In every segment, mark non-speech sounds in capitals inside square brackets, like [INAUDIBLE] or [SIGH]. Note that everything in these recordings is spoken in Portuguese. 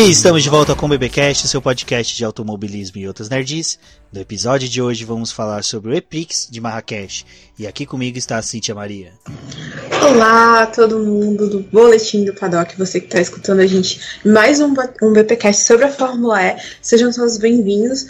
E estamos de volta com o BBcast, seu podcast de automobilismo e outras nerds. No episódio de hoje vamos falar sobre o EPRIX de Marrakech. E aqui comigo está a Cíntia Maria. Olá, todo mundo do Boletim do Paddock, você que está escutando a gente. Mais um, um BPcast sobre a Fórmula E. Sejam todos bem-vindos.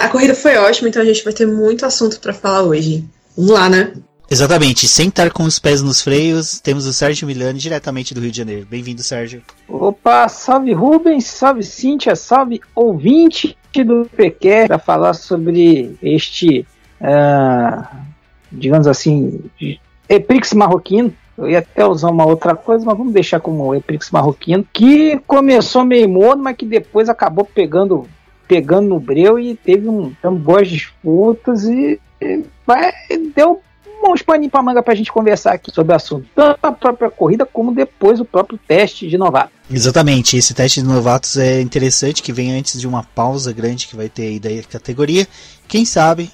A corrida foi ótima, então a gente vai ter muito assunto para falar hoje. Vamos lá, né? Exatamente, sem estar com os pés nos freios, temos o Sérgio Milani, diretamente do Rio de Janeiro. Bem-vindo, Sérgio. Opa, salve Rubens, salve Cíntia, salve ouvinte do PQ para falar sobre este, uh, digamos assim, Eprix marroquino. Eu ia até usar uma outra coisa, mas vamos deixar como Eprix marroquino, que começou meio morno, mas que depois acabou pegando pegando no breu e teve um, um boas disputas e, e deu uns paninhos pra manga pra gente conversar aqui sobre o assunto. Tanto a própria corrida como depois o próprio teste de novato. Exatamente, esse teste de novatos é interessante que vem antes de uma pausa grande que vai ter aí da categoria. Quem sabe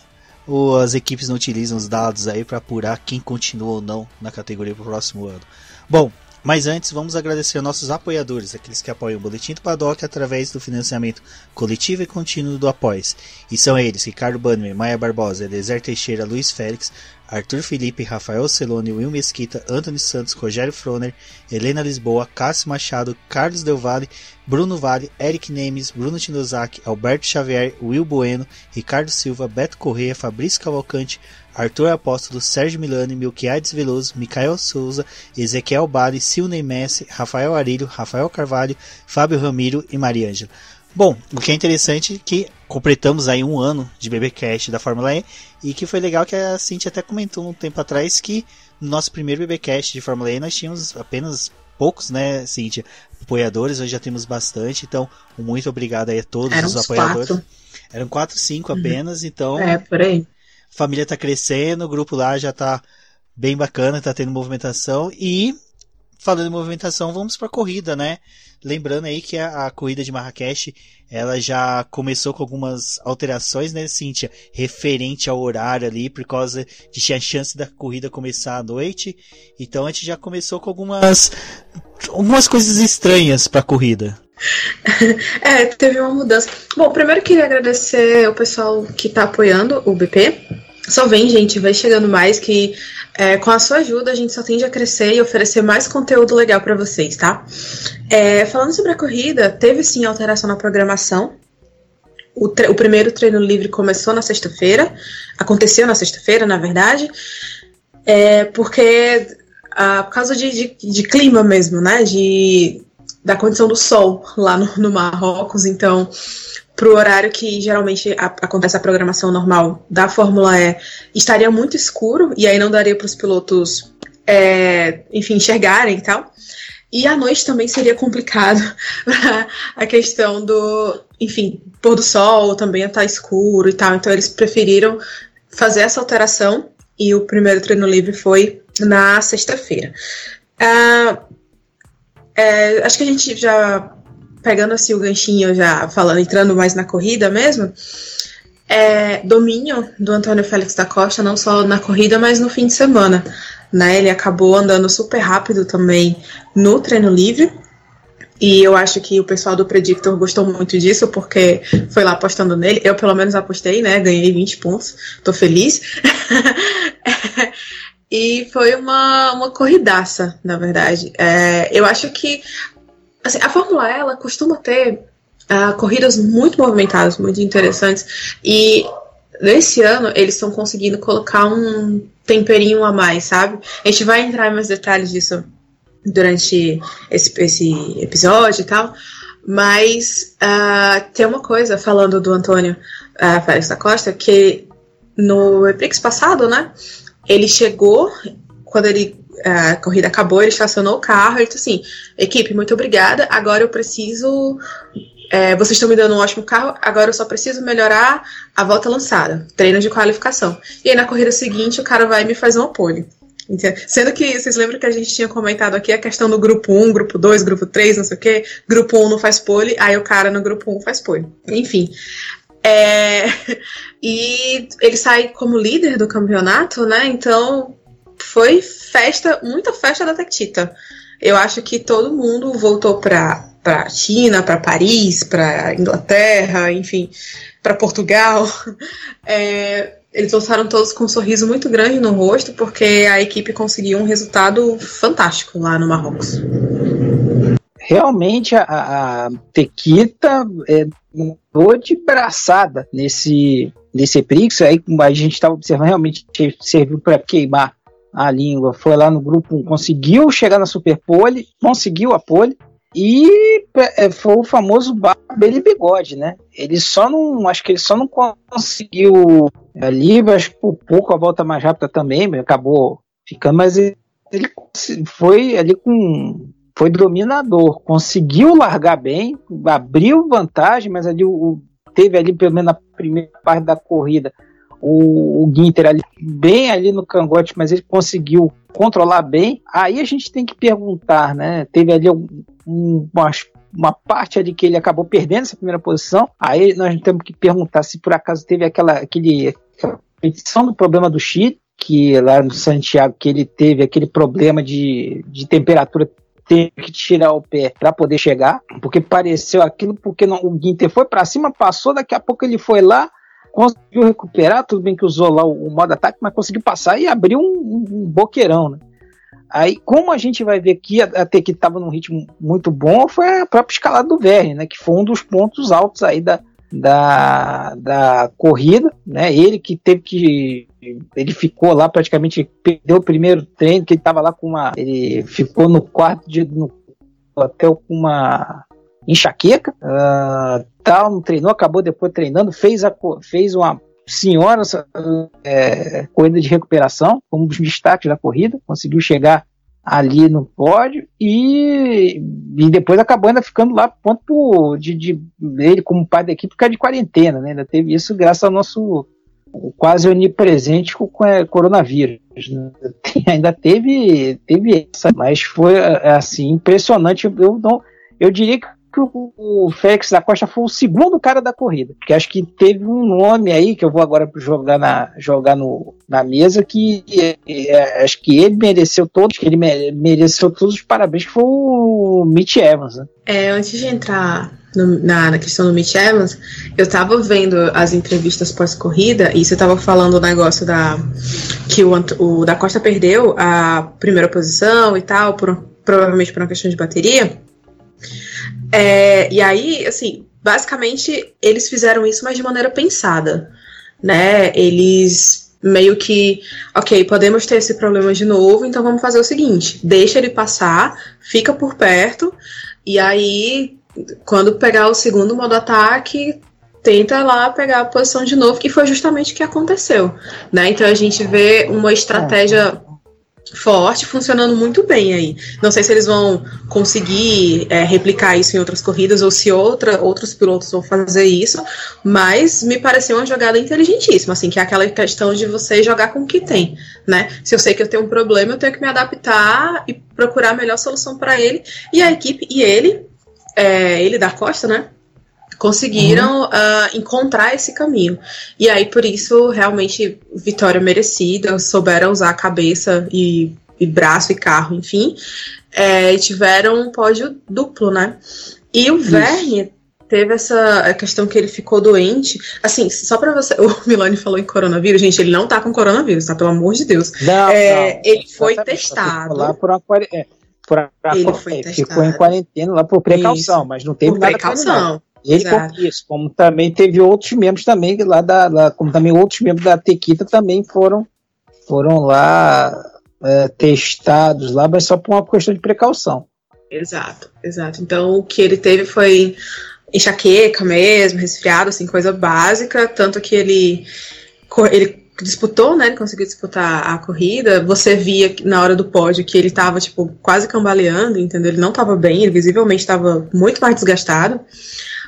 ou as equipes não utilizam os dados aí para apurar quem continua ou não na categoria para o próximo ano. Bom, mas antes, vamos agradecer nossos apoiadores, aqueles que apoiam o Boletim do Paddock através do financiamento coletivo e contínuo do Apoies. E são eles, Ricardo Banner, Maia Barbosa, Eliezer Teixeira, Luiz Félix, Arthur Felipe, Rafael Celone, Will Mesquita, Antônio Santos, Rogério Froner, Helena Lisboa, Cássio Machado, Carlos Del Valle, Bruno Vale, Eric Nemes, Bruno Tinozaki, Alberto Xavier, Will Bueno, Ricardo Silva, Beto Correia, Fabrício Cavalcante, Arthur Apóstolo, Sérgio Milani, Milquiades Veloso, Micael Souza, Ezequiel Bale, Silney Messi, Rafael Arilho, Rafael Carvalho, Fábio Ramiro e Maria Ângela. Bom, o que é interessante é que completamos aí um ano de BBcast da Fórmula E e que foi legal que a Cintia até comentou um tempo atrás que no nosso primeiro BBcast de Fórmula E nós tínhamos apenas poucos, né, Cintia, apoiadores, hoje já temos bastante, então muito obrigado aí a todos Eram os apoiadores. Quatro. Eram quatro, cinco uhum. apenas, então... É, por aí. Família tá crescendo, o grupo lá já tá bem bacana, tá tendo movimentação e falando em movimentação, vamos para a corrida, né? Lembrando aí que a, a, corrida de Marrakech ela já começou com algumas alterações, né, Cíntia? Referente ao horário ali, por causa de tinha chance da corrida começar à noite. Então a gente já começou com algumas, algumas coisas estranhas para a corrida. [LAUGHS] É, teve uma mudança. Bom, primeiro queria agradecer o pessoal que está apoiando o BP. Só vem, gente, vai chegando mais que é, com a sua ajuda, a gente só tende a crescer e oferecer mais conteúdo legal para vocês, tá? É, falando sobre a corrida, teve sim alteração na programação. O, o primeiro treino livre começou na sexta-feira, aconteceu na sexta-feira, na verdade, é, porque ah, por causa de, de, de, clima mesmo, né? De, da condição do sol lá no, no Marrocos, então para o horário que geralmente a, acontece a programação normal da Fórmula E, estaria muito escuro e aí não daria para os pilotos, é, enfim, enxergarem e tal. E à noite também seria complicado [LAUGHS] a questão do, enfim, pôr do sol também estar tá escuro e tal. Então eles preferiram fazer essa alteração e o primeiro treino livre foi na sexta-feira. Uh, é, acho que a gente já pegando assim o ganchinho já falando, entrando mais na corrida mesmo, é, domínio do Antônio Félix da Costa, não só na corrida, mas no fim de semana. Né? Ele acabou andando super rápido também no treino livre. E eu acho que o pessoal do Predictor gostou muito disso, porque foi lá apostando nele. Eu, pelo menos, apostei, né? Ganhei 20 pontos. Tô feliz. [LAUGHS] e foi uma, uma corridaça, na verdade. É, eu acho que Assim, a Fórmula E, ela costuma ter uh, corridas muito movimentadas, muito interessantes. E nesse ano eles estão conseguindo colocar um temperinho a mais, sabe? A gente vai entrar em mais detalhes disso durante esse, esse episódio e tal. Mas uh, tem uma coisa falando do Antônio uh, Félix da Costa que no Eprix passado, né? Ele chegou quando ele a corrida acabou, ele estacionou o carro, ele disse assim, equipe, muito obrigada, agora eu preciso é, vocês estão me dando um ótimo carro, agora eu só preciso melhorar a volta lançada, treino de qualificação. E aí na corrida seguinte o cara vai me fazer uma pole. Sendo que vocês lembram que a gente tinha comentado aqui a questão do grupo 1, grupo 2, grupo 3, não sei o quê. Grupo 1 não faz pole, aí o cara no grupo 1 faz pole. Enfim. É, [LAUGHS] e ele sai como líder do campeonato, né? Então foi festa, muita festa da Tectita. Eu acho que todo mundo voltou para para China, para Paris, para Inglaterra, enfim, para Portugal. [LAUGHS] É, eles voltaram todos com um sorriso muito grande no rosto, porque a equipe conseguiu um resultado fantástico lá no Marrocos. Realmente a, a Tequita é, mudou de braçada nesse, nesse Prix. Aí a gente estava observando, realmente serviu para queimar a língua. Foi lá no grupo 1, conseguiu chegar na Superpole, conseguiu a pole. E é, foi o famoso e bigode, né? Ele só não. Acho que ele só não conseguiu ali, acho que por pouco a volta mais rápida também, acabou ficando, mas ele, ele foi ali com. Foi dominador, conseguiu largar bem, abriu vantagem, mas ali o, teve ali, pelo menos na primeira parte da corrida, o, o Ginter ali, bem ali no cangote, mas ele conseguiu controlar bem. Aí a gente tem que perguntar, né? Teve ali um, uma, uma parte ali que ele acabou perdendo essa primeira posição. Aí nós temos que perguntar se por acaso teve aquela, aquele, repetição do problema do Chile, que lá no Santiago que ele teve aquele problema de, de temperatura teve que tirar o pé para poder chegar, porque pareceu aquilo, porque não, o Ginter foi para cima, passou, daqui a pouco ele foi lá, conseguiu recuperar, tudo bem que usou lá o, o modo ataque, mas conseguiu passar e abriu um, um boqueirão, né? Aí, como a gente vai ver aqui, até que estava num ritmo muito bom, foi a própria escalada do Verne, né? Que foi um dos pontos altos aí da, da, da corrida, né? Ele que teve que. Ele ficou lá praticamente, perdeu o primeiro treino, que ele estava lá com uma. Ele ficou no quarto de. No hotel com uma enxaqueca, uh, tal, não treinou, acabou depois treinando, fez, a, fez uma senhora é, corrida de recuperação, como um dos destaques da corrida, conseguiu chegar ali no pódio e, e depois acabou ainda ficando lá ponto de, de ele como pai da equipe ficar de quarentena, né? Ainda teve isso graças ao nosso quase onipresente com o coronavírus. Né? [LAUGHS] ainda teve, teve essa, mas foi é, assim impressionante. Eu não, eu diria que que o Félix da Costa foi o segundo cara da corrida. Que acho que teve um nome aí que eu vou agora jogar na, jogar no, na mesa que é, é, acho que ele mereceu todos, que ele mereceu todos os parabéns, que foi o Mitch Evans. Né? É, antes de entrar no, na, na, questão do Mitch Evans, eu tava vendo as entrevistas pós-corrida e você tava falando o negócio da que o, o da Costa perdeu a primeira posição e tal, por, provavelmente por uma questão de bateria. É, e aí, assim, basicamente eles fizeram isso, mas de maneira pensada, né? Eles meio que, ok, podemos ter esse problema de novo, então vamos fazer o seguinte: deixa ele passar, fica por perto, e aí, quando pegar o segundo modo ataque, tenta lá pegar a posição de novo, que foi justamente o que aconteceu, né? Então a gente vê uma estratégia forte, funcionando muito bem aí. Não sei se eles vão conseguir é, replicar isso em outras corridas ou se outra, outros pilotos vão fazer isso, mas me pareceu uma jogada inteligentíssima, assim, que é aquela questão de você jogar com o que tem, né? Se eu sei que eu tenho um problema, eu tenho que me adaptar e procurar a melhor solução para ele e a equipe e ele, é, ele da Costa, né? Conseguiram uhum. uh, encontrar esse caminho. E aí, por isso, realmente, vitória merecida, souberam usar a cabeça e, e braço e carro, enfim, é, tiveram um pódio duplo, né? E o Verne teve essa questão que ele ficou doente. Assim, só pra você. [LAUGHS] O Milani falou em coronavírus, gente, ele não tá com coronavírus, tá? Pelo amor de Deus. Não, é, não. Ele foi testado. Lá por uma é, por a, ele foi é, ficou em quarentena lá por precaução, isso. mas não teve por nada precaução. Ele como isso, como também teve outros membros também lá da, lá, como também outros membros da Tequita também foram foram lá é, testados lá, mas só por uma questão de precaução. Exato, exato. Então o que ele teve foi enxaqueca mesmo, resfriado, assim, coisa básica, tanto que ele ele disputou, né? Ele conseguiu disputar a corrida. Você via na hora do pódio que ele tava, tipo, quase cambaleando, entendeu? Ele não tava bem, ele visivelmente estava muito mais desgastado,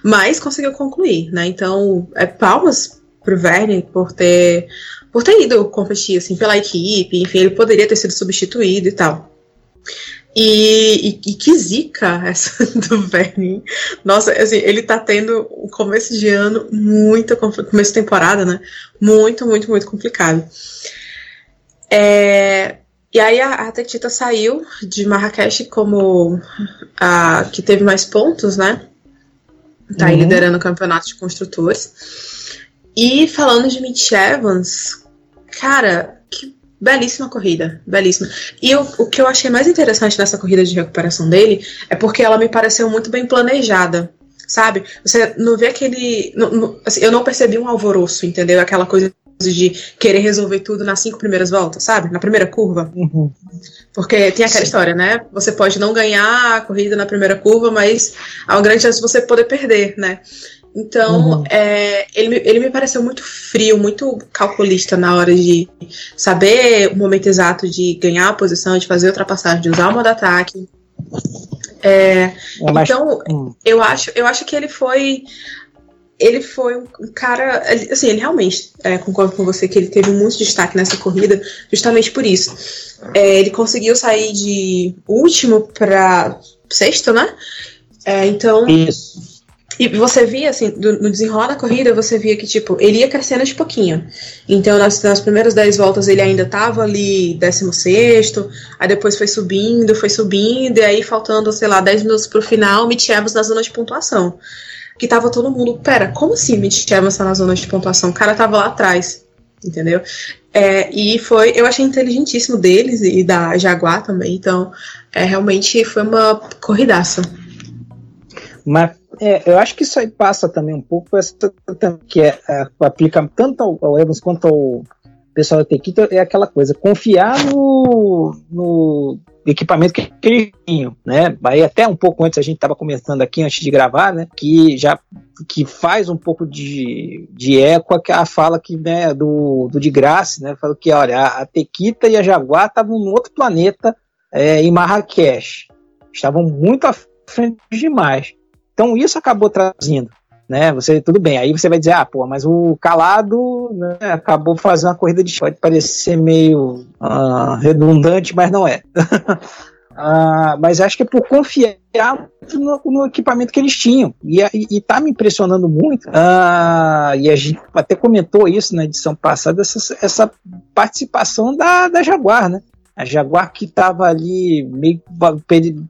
mas conseguiu concluir, né? Então, é palmas pro Verne por ter por ter ido competir assim pela equipe, enfim, ele poderia ter sido substituído e tal. E, e, e, que zica [LAUGHS] essa do Vernin. Nossa, assim, ele tá tendo um começo de ano muito começo de temporada, né? Muito, muito, muito complicado. É, e aí a, a Tetita saiu de Marrakech como a que teve mais pontos, né? Tá uhum. liderando o campeonato de construtores. E falando de Mitch Evans, cara, que Belíssima corrida, belíssima. E eu, o que eu achei mais interessante nessa corrida de recuperação dele é porque ela me pareceu muito bem planejada, sabe? Você não vê aquele. Não, não, assim, eu não percebi um alvoroço, entendeu? Aquela coisa de querer resolver tudo nas cinco primeiras voltas, sabe? Na primeira curva. Uhum. Porque tem aquela Sim. história, né? Você pode não ganhar a corrida na primeira curva, mas há uma grande chance de você poder perder, né? Então, uhum. é, ele, ele me pareceu muito frio, muito calculista na hora de saber o momento exato de ganhar a posição, de fazer a ultrapassagem, de usar o modo ataque. É, é então, hum. eu, acho, eu acho que ele foi. Ele foi um cara. Assim, ele realmente, é, concordo com você, que ele teve muito destaque nessa corrida, justamente por isso. É, ele conseguiu sair de último para sexto, né? É, então. Isso e você via, assim, do, no desenrolar da corrida, você via que, tipo, ele ia crescendo de pouquinho. Então, nas, nas primeiras 10 voltas, ele ainda tava ali 16, aí depois foi subindo, foi subindo, e aí faltando, sei lá, 10 minutos pro final, Mitch Evans na zona de pontuação. Que tava todo mundo, pera, como assim Mitch Evans tá na zona de pontuação? O cara tava lá atrás, entendeu? É, e foi, eu achei inteligentíssimo deles e da Jaguar também, então, é, realmente foi uma corridaça. Mas é, eu acho que isso aí passa também um pouco essa que é, é, aplica tanto ao, ao Evans quanto ao pessoal da Tequita, é aquela coisa, confiar no, no equipamento que eles tinham, né? Aí até um pouco antes a gente estava começando aqui antes de gravar, né? Que já que faz um pouco de, de eco a fala que né, do, do de Graça, né? Falou que olha a, Tequita e a Jaguar estavam num outro planeta é, em Marrakech, estavam muito à frente demais. Então isso acabou trazendo, né? Você tudo bem. Aí você vai dizer, ah, pô, mas o calado né, acabou fazendo uma corrida de pode parecer meio uh, redundante, mas não é. uh, [LAUGHS] mas acho que é por confiar no, no, equipamento que eles tinham. E, e, e tá me impressionando muito. Uh, e a gente até comentou isso na edição passada, essa, essa participação da, da Jaguar, né? A Jaguar que estava ali, meio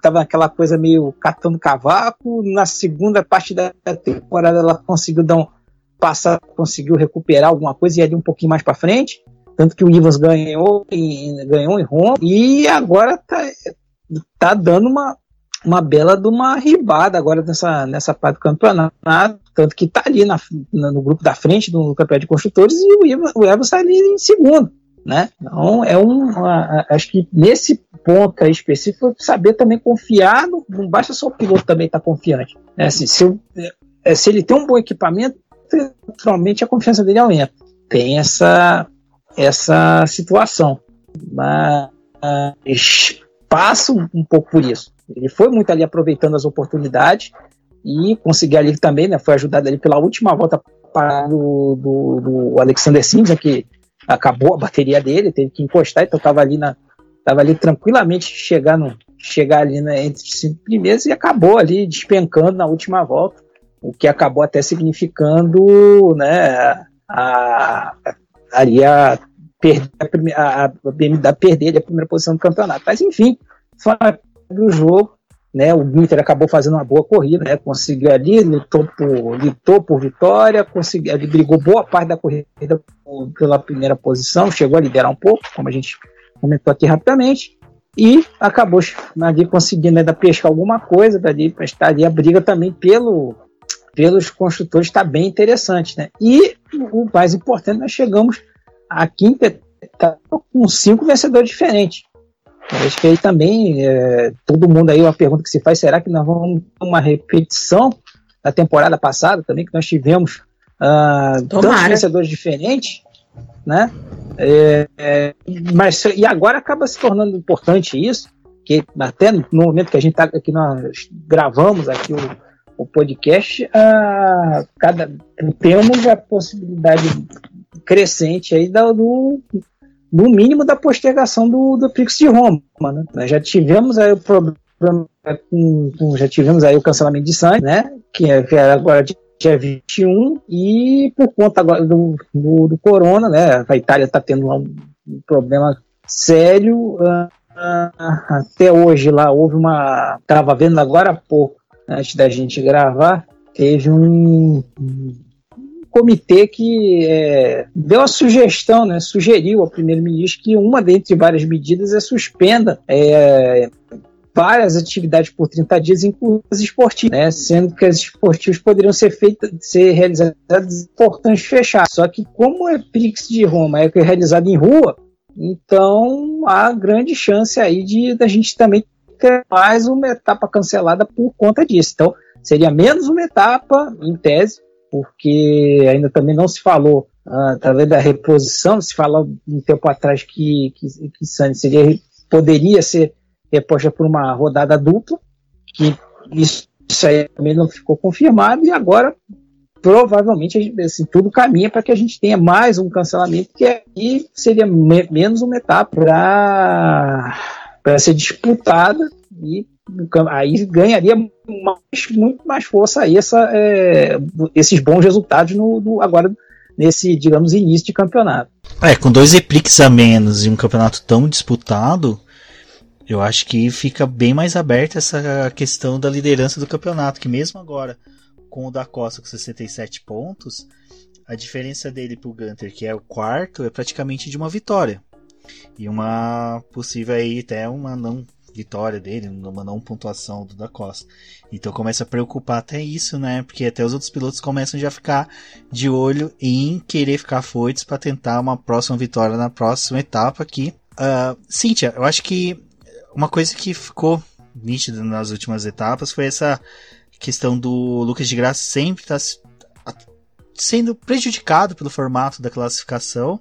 tava naquela coisa meio catando cavaco. Na segunda parte da temporada ela conseguiu dar um passar, conseguiu recuperar alguma coisa e ali um pouquinho mais para frente. Tanto que o Ivans ganhou e ganhou em Roma e agora tá, tá dando uma, uma bela de uma ribada agora nessa, nessa parte do campeonato, tanto que tá ali na, no grupo da frente do campeonato de construtores e o Evans, o Evans tá ali em segundo né? Então é um, uma, acho que nesse ponto específico saber também confiar, no, não basta só o piloto também estar tá confiante. Né? Assim, se, eu, é, se ele tem um bom equipamento, naturalmente a confiança dele aumenta. Tem essa essa situação, mas passa um pouco por isso. Ele foi muito ali aproveitando as oportunidades e conseguiu ali também, né? Foi ajudado ali pela última volta para do, do, do Alexander Sims, que acabou a bateria dele, teve que encostar, então estava ali na tava ali tranquilamente chegar no chegar ali na, entre os cinco primeiros e acabou ali despencando na última volta, o que acabou até significando, né, a, ali a a, a BMW perder a primeira posição do campeonato. Mas enfim, foi do jogo, né? O Gunter acabou fazendo uma boa corrida, né? Conseguiu ali, lutou por, lutou por vitória, conseguiu, ele brigou boa parte da corrida pela primeira posição, chegou a liderar um pouco, como a gente comentou aqui rapidamente, e acabou ali conseguindo ainda pescar alguma coisa dali estar ali a briga também pelo pelos construtores está bem interessante, né? E o mais importante, nós chegamos à quinta etapa com cinco vencedores diferentes. Acho que aí também, é, todo mundo aí, uma pergunta que se faz, será que nós vamos ter uma repetição da temporada passada também, que nós tivemos uh, tantos vencedores diferentes, né? É, é, mas e agora acaba se tornando importante isso, que até no momento que a gente tá, que nós gravamos aqui o, o podcast, a, cada, temos a possibilidade crescente aí da, do, no mínimo da postergação do, do Prix de Roma. Né? Nós já tivemos aí o problema com, com, já tivemos aí o cancelamento de sangue, né? Que, é, agora dia 21, e por conta agora do, do, do corona, né? A Itália está tendo um, um, problema sério. Uh, uh, até hoje lá houve uma. Estava vendo agora há pouco, antes da gente gravar, teve um, um comitê que é, deu a sugestão, né, sugeriu ao primeiro-ministro que uma dentre várias medidas é suspenda é, várias atividades por 30 dias, inclusive as esportivas, né? sendo que as esportivas poderiam ser feitas, ser realizadas importantes fechar. Só que como é Prix de Roma é realizado em rua, então há grande chance aí de da gente também ter mais uma etapa cancelada por conta disso. Então seria menos uma etapa, em tese, porque ainda também não se falou uh, através da reposição, se falou um tempo atrás que, que, que seria, poderia ser reposta por uma rodada dupla, que isso, isso aí também não ficou confirmado, e agora provavelmente assim, tudo caminha para que a gente tenha mais um cancelamento, que aí seria me menos uma etapa para ser disputada e aí ganharia mais, muito mais força essa, é, esses bons resultados no, no, agora nesse, digamos, início de campeonato. É, com dois EPRIX a menos e um campeonato tão disputado, eu acho que fica bem mais aberta essa questão da liderança do campeonato, que mesmo agora com o da Costa com 67 pontos, a diferença dele pro Gunter, que é o quarto, é praticamente de uma vitória. E uma possível aí até uma não vitória dele, não pontuação do da Costa. Então começa a preocupar até isso, né? Porque até os outros pilotos começam já a ficar de olho em querer ficar foitos para tentar uma próxima vitória na próxima etapa aqui. Uh, Cíntia, eu acho que uma coisa que ficou nítida nas últimas etapas foi essa questão do Lucas de Graça sempre estar tá sendo prejudicado pelo formato da classificação.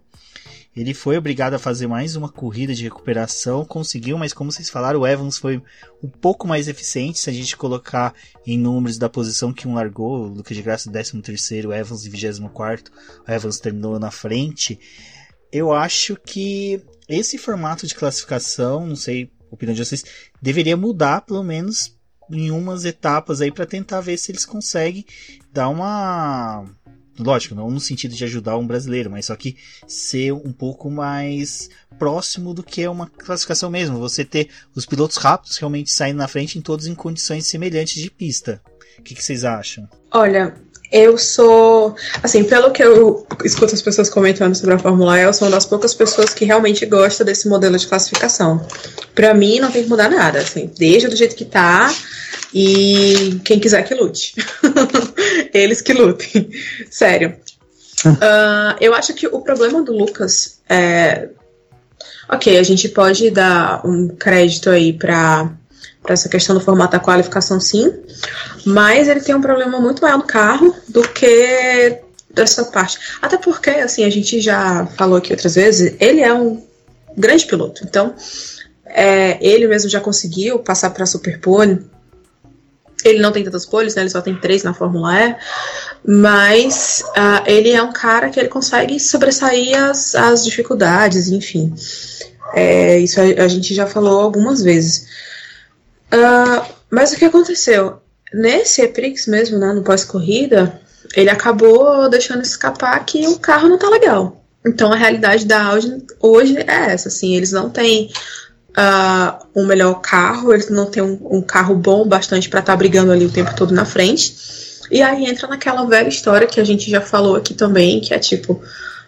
Ele foi obrigado a fazer mais uma corrida de recuperação, conseguiu, mas como vocês falaram, o Evans foi um pouco mais eficiente se a gente colocar em números da posição que um largou, o Lucas de Graça 13 terceiro, o Evans em 24 o Evans terminou na frente. Eu acho que esse formato de classificação, não sei opinião de vocês, deveria mudar pelo menos em umas etapas aí para tentar ver se eles conseguem dar uma lógico, não no sentido de ajudar um brasileiro, mas só que ser um pouco mais próximo do que é uma classificação mesmo. Você ter os pilotos rápidos realmente saindo na frente em todos em condições semelhantes de pista. O que, que vocês acham? Olha, eu sou, assim, pelo que eu escuto as pessoas comentando sobre a Fórmula E, eu sou uma das poucas pessoas que realmente gosta desse modelo de classificação. Para mim, não tem que mudar nada, assim, deixa do jeito que tá e quem quiser que lute. [LAUGHS] Eles que lutem. Sério. Uh, eu acho que o problema do Lucas é. Ok, a gente pode dar um crédito aí para para essa questão do formato da qualificação, sim, mas ele tem um problema muito maior no carro do que dessa parte. Até porque, assim, a gente já falou aqui outras vezes, ele é um grande piloto, então é, ele mesmo já conseguiu passar para a Superpole. Ele não tem tantas poles, né? Ele só tem três na Fórmula E. Mas uh, ele é um cara que ele consegue sobressair as, as dificuldades, enfim. É, isso a, a gente já falou algumas vezes. Uh, mas o que aconteceu? Nesse Eprix mesmo, né, no pós-corrida, ele acabou deixando escapar que o carro não tá legal. Então a realidade da Audi hoje é essa, assim, eles não têm uh, um melhor carro, eles não têm um, um carro bom bastante para estar tá brigando ali o tempo todo na frente. E aí entra naquela velha história que a gente já falou aqui também, que é tipo,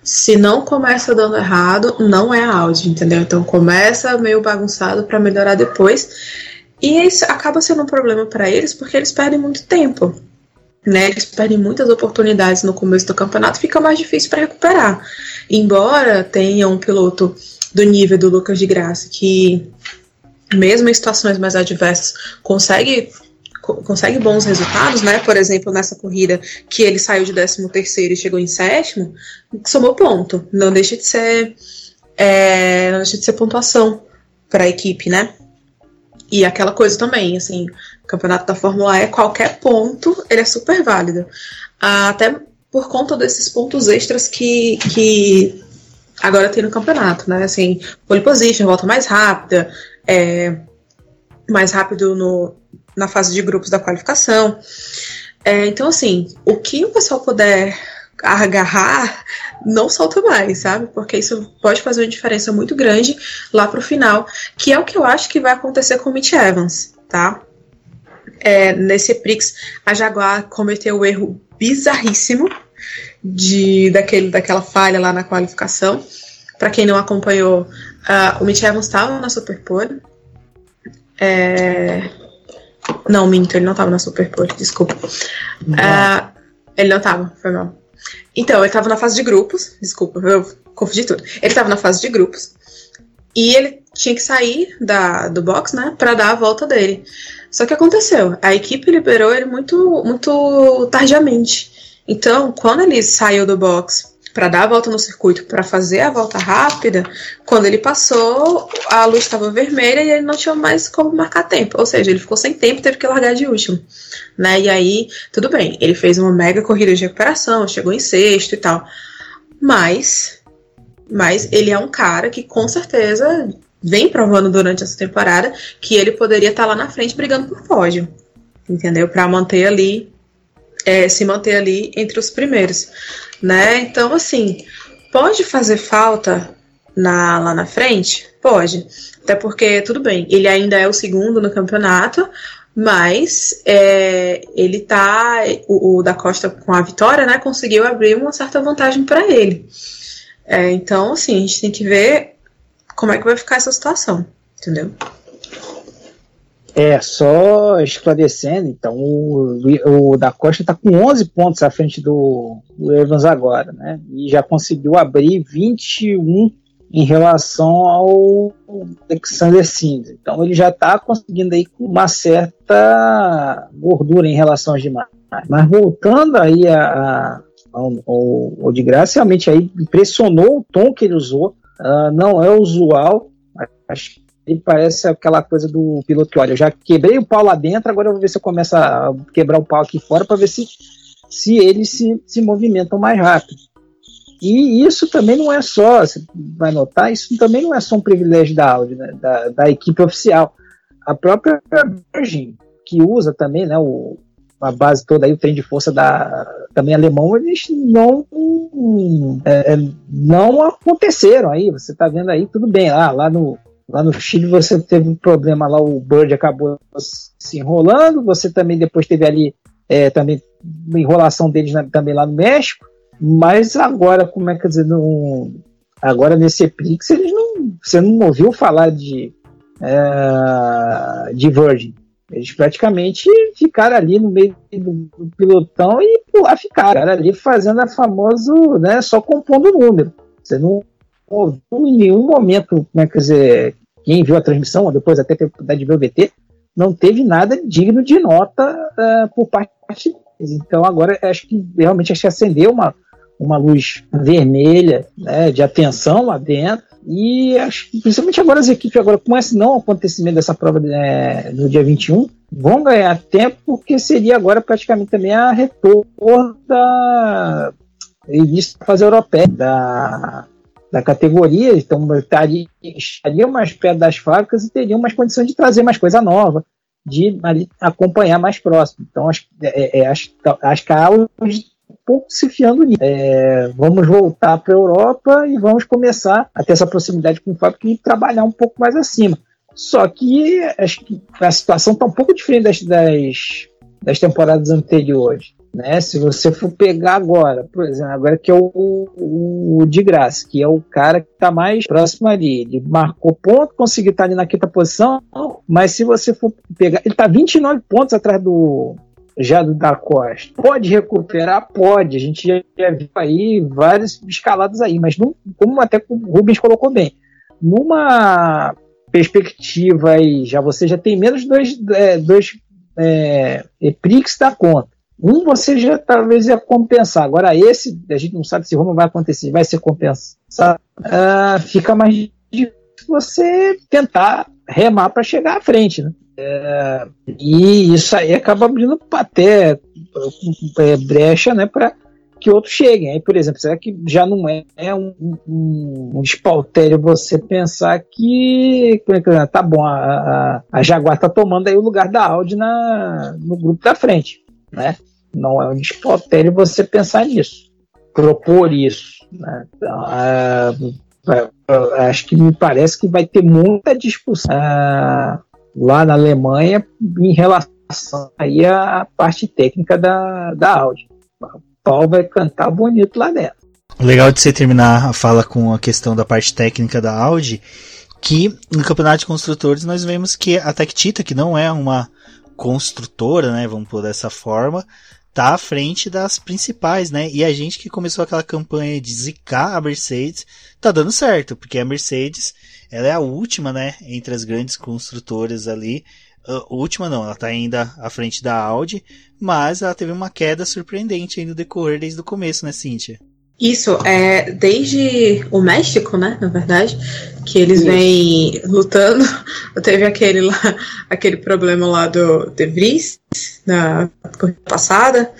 se não começa dando errado, não é a Audi, entendeu? Então começa meio bagunçado para melhorar depois. E isso acaba sendo um problema para eles porque eles perdem muito tempo. Né, eles perdem muitas oportunidades no começo do campeonato, fica mais difícil para recuperar. Embora tenha um piloto do nível do Lucas de Graça que, mesmo em situações mais adversas, consegue consegue bons resultados, né? Por exemplo, nessa corrida que ele saiu de 13 terceiro e chegou em sétimo, somou ponto. Não deixa de ser, é, não deixa de ser pontuação para a equipe, né? E aquela coisa também, assim, o campeonato da Fórmula E, qualquer ponto, ele é super válido. Até por conta desses pontos extras que, que agora tem no campeonato, né? Assim, pole position, volta mais rápida, é, mais rápido no, na fase de grupos da qualificação. É, então, assim, o que o pessoal puder agarrar, não solta mais, sabe? Porque isso pode fazer uma diferença muito grande lá pro final, que é o que eu acho que vai acontecer com o Mitch Evans, tá? É, nesse Prix, a Jaguar cometeu o erro bizarríssimo de daquele, daquela falha lá na qualificação. Para quem não acompanhou, uh, o Mitch Evans estava na Superpole. É... Não, minto, ele não estava na Superpole, desculpa. Uh, ele não estava, foi mal. Então, ele estava na fase de grupos, desculpa, eu confundi tudo. Ele estava na fase de grupos e ele tinha que sair da, do box, né, para dar a volta dele. Só que aconteceu, a equipe liberou ele muito, muito tardiamente. Então, quando ele saiu do box para dar a volta no circuito, para fazer a volta rápida, quando ele passou, a luz estava vermelha e ele não tinha mais como marcar tempo. Ou seja, ele ficou sem tempo teve que largar de último. Né? E aí, tudo bem, ele fez uma mega corrida de recuperação, chegou em sexto e tal. Mas, mas ele é um cara que com certeza vem provando durante essa temporada que ele poderia estar tá lá na frente brigando por pódio. Entendeu? Para manter ali é, se manter ali entre os primeiros, né? Então, assim, pode fazer falta na, lá na frente? Pode. Até porque, tudo bem, ele ainda é o segundo no campeonato, mas é, ele tá. O, o, da Costa com a vitória, né? Conseguiu abrir uma certa vantagem para ele. É, então, assim, a gente tem que ver como é que vai ficar essa situação, entendeu? É, só esclarecendo, então, o, o da Costa está com 11 pontos à frente do, do, Evans agora, né? E já conseguiu abrir 21 em relação ao Alexander Sims. Então, ele já está conseguindo aí com uma certa gordura em relação aos demais. Mas voltando aí a, a, ao, ao, ao de graça, realmente aí impressionou o tom que ele usou. Uh, não é usual, acho ele parece aquela coisa do piloto que, olha, eu já quebrei o pau lá dentro, agora eu vou ver se eu começo a quebrar o pau aqui fora para ver se, se eles se, se movimentam mais rápido. E isso também não é só, você vai notar, isso também não é só um privilégio da Audi, né, da, da equipe oficial. A própria Virgin, que usa também né, o, a base toda aí, o trem de força da também alemão, eles não é, não aconteceram aí. Você está vendo aí, tudo bem, lá, lá no, Lá no Chile você teve um problema lá, o Bird acabou se enrolando, você também depois teve ali é, também uma enrolação deles na, também lá no México, mas agora, como é que dizer, no, agora nesse Epix eles não, você não ouviu falar de, é, de Virgin. Eles praticamente ficaram ali no meio do, do pilotão e lá ficaram, ali fazendo a famoso, né, só compondo o número. Você não ouviu em nenhum momento, como é que dizer, quem viu a transmissão, ou depois até teve oportunidade de ver o VT, não teve nada digno de nota uh, por parte deles. Então agora acho que realmente acho que acendeu uma, uma luz vermelha né, de atenção lá dentro. E acho que principalmente agora as equipes, agora com esse não acontecimento dessa prova é, no dia 21, vão ganhar tempo, porque seria agora praticamente também a retorno da início da fase europeia, da, da categoria, então estaria, estariam mais perto das fábricas e teriam mais condições de trazer mais coisa nova, de ali, acompanhar mais próximo. Então, acho, é, é, acho, acho que a aula um pouco se fiando nisso. É, vamos voltar para a Europa e vamos começar a ter essa proximidade com o fábrica e trabalhar um pouco mais acima. Só que acho que a situação está um pouco diferente das, das, das temporadas anteriores. Né? Se você for pegar agora, por exemplo, agora que é o, o, o de graça, que é o cara que está mais próximo ali, ele marcou ponto, conseguiu estar tá ali na quinta posição, mas se você for pegar, ele está 29 pontos atrás do já do da Costa. Pode recuperar? Pode. A gente já, já viu aí várias escaladas aí, mas não, como até o Rubens colocou bem, numa perspectiva aí, já você já tem menos dois, é, dois é, EPRIX dá conta. Um você já talvez ia compensar. Agora esse, a gente não sabe se Roma vai acontecer, vai ser compensado. Uh, fica mais difícil você tentar remar para chegar à frente, né? É, e isso aí acaba abrindo até é, brecha, né, para que outros cheguem. Aí, por exemplo, será que já não é, é um, um, um espaltério você pensar que é tá bom, a, a, a Jaguar tá tomando aí o lugar da Audi na, no grupo da frente, né? Não é um espaltério você pensar nisso, propor isso. Né? Então, acho que me parece que vai ter muita discussão lá na Alemanha em relação aí à parte técnica da, da Audi. O pau vai cantar bonito lá dentro. Legal de você terminar a fala com a questão da parte técnica da Audi, que no campeonato de construtores nós vemos que a Tectita, que não é uma construtora, né, vamos por dessa forma, tá à frente das principais, né? E a gente que começou aquela campanha de zicar a Mercedes, tá dando certo, porque a Mercedes, ela é a última, né, entre as grandes construtoras ali. Uh, última não, ela tá ainda à frente da Audi, mas ela teve uma queda surpreendente aí no decorrer desde o começo, né, Cíntia? Isso, é desde o México, né, na verdade, que eles vêm lutando. [LAUGHS] Teve aquele lá, aquele problema lá do De Vries, na corrida passada.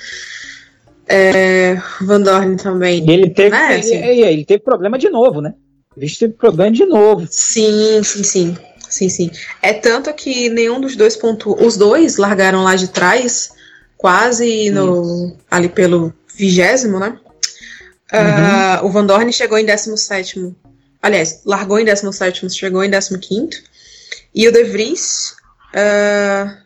É, Van Dorn também. Ele teve, né, assim. ele, ele, teve problema de novo, né? Ele teve problema de novo. Sim, sim, sim. Sim, sim. É tanto que nenhum dos dois pontos. Os dois largaram lá de trás, quase no, ali pelo vigésimo, né? Uhum. Uh, o Van Dorn chegou em 17. Aliás, largou em 17, chegou em 15. E o De Vries. Uh,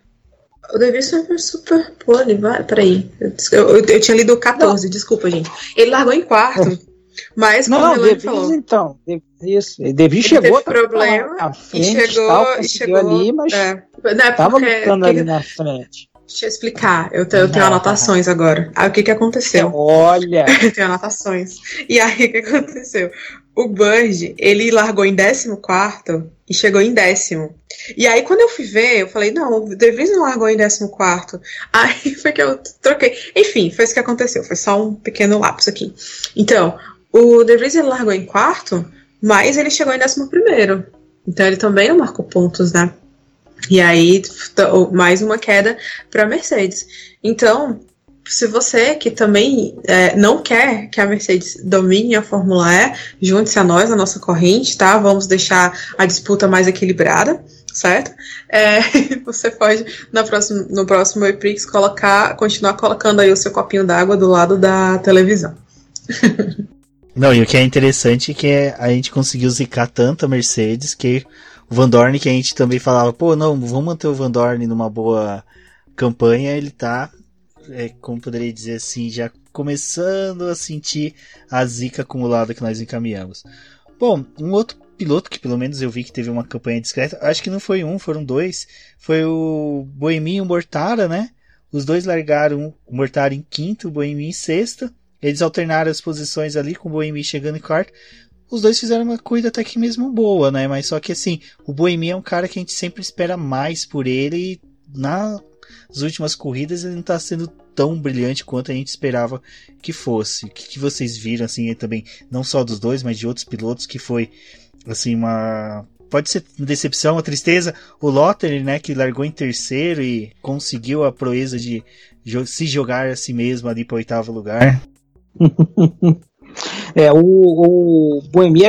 o De Vries foi super pole, vai. Peraí. Eu, eu, eu tinha lido 14, não. desculpa, gente. Ele largou em quarto. [LAUGHS] Mas, como não, Vries, falou. então. Isso. De Vries chegou. Teve problema. Frente, e chegou. Tal, e chegou ali, mas. É, não, é tava lutando ali na frente. Deixa eu explicar. Eu, eu tenho anotações agora. Aí o que que aconteceu? Olha! [LAUGHS] eu tenho anotações. E aí o que aconteceu? O Burge, ele largou em 14 e chegou em décimo. E aí, quando eu fui ver, eu falei, não, o De Vries não largou em 14. [LAUGHS] Aí foi que eu troquei. Enfim, foi isso que aconteceu. Foi só um pequeno lapso aqui. Então, o De Vries ele largou em quarto, mas ele chegou em décimo primeiro. Então ele também não marcou pontos, né? E aí, mais uma queda para a Mercedes. Então, se você que também é, não quer que a Mercedes domine a Fórmula E, junte-se a nós, a nossa corrente, tá? Vamos deixar a disputa mais equilibrada, certo? É, [LAUGHS] você pode, no próximo EPRIX, colocar, continuar colocando aí o seu copinho d'água do lado da televisão. [LAUGHS] Não, e o que é interessante é que a gente conseguiu zicar tanto a Mercedes que Van Dorn, que a gente também falava, pô, não, vamos manter o Van Dorn numa boa campanha, ele tá, é, como poderia dizer assim, já começando a sentir a zica acumulada que nós encaminhamos. Bom, um outro piloto que pelo menos eu vi que teve uma campanha discreta, acho que não foi um, foram dois, foi o Boeminho Mortara, né? Os dois largaram o Mortara em quinto, o Boeminho em sexta. Eles alternaram as posições ali, com o Boeminho chegando em quarto os dois fizeram uma corrida até que mesmo boa, né? Mas só que assim, o Boemi é um cara que a gente sempre espera mais por ele e nas últimas corridas ele não tá sendo tão brilhante quanto a gente esperava que fosse. O que, que vocês viram assim também, não só dos dois, mas de outros pilotos que foi assim uma pode ser uma decepção, uma tristeza. O Lotter, né, que largou em terceiro e conseguiu a proeza de se jogar a si mesmo ali para oitavo lugar. [LAUGHS] É, o, o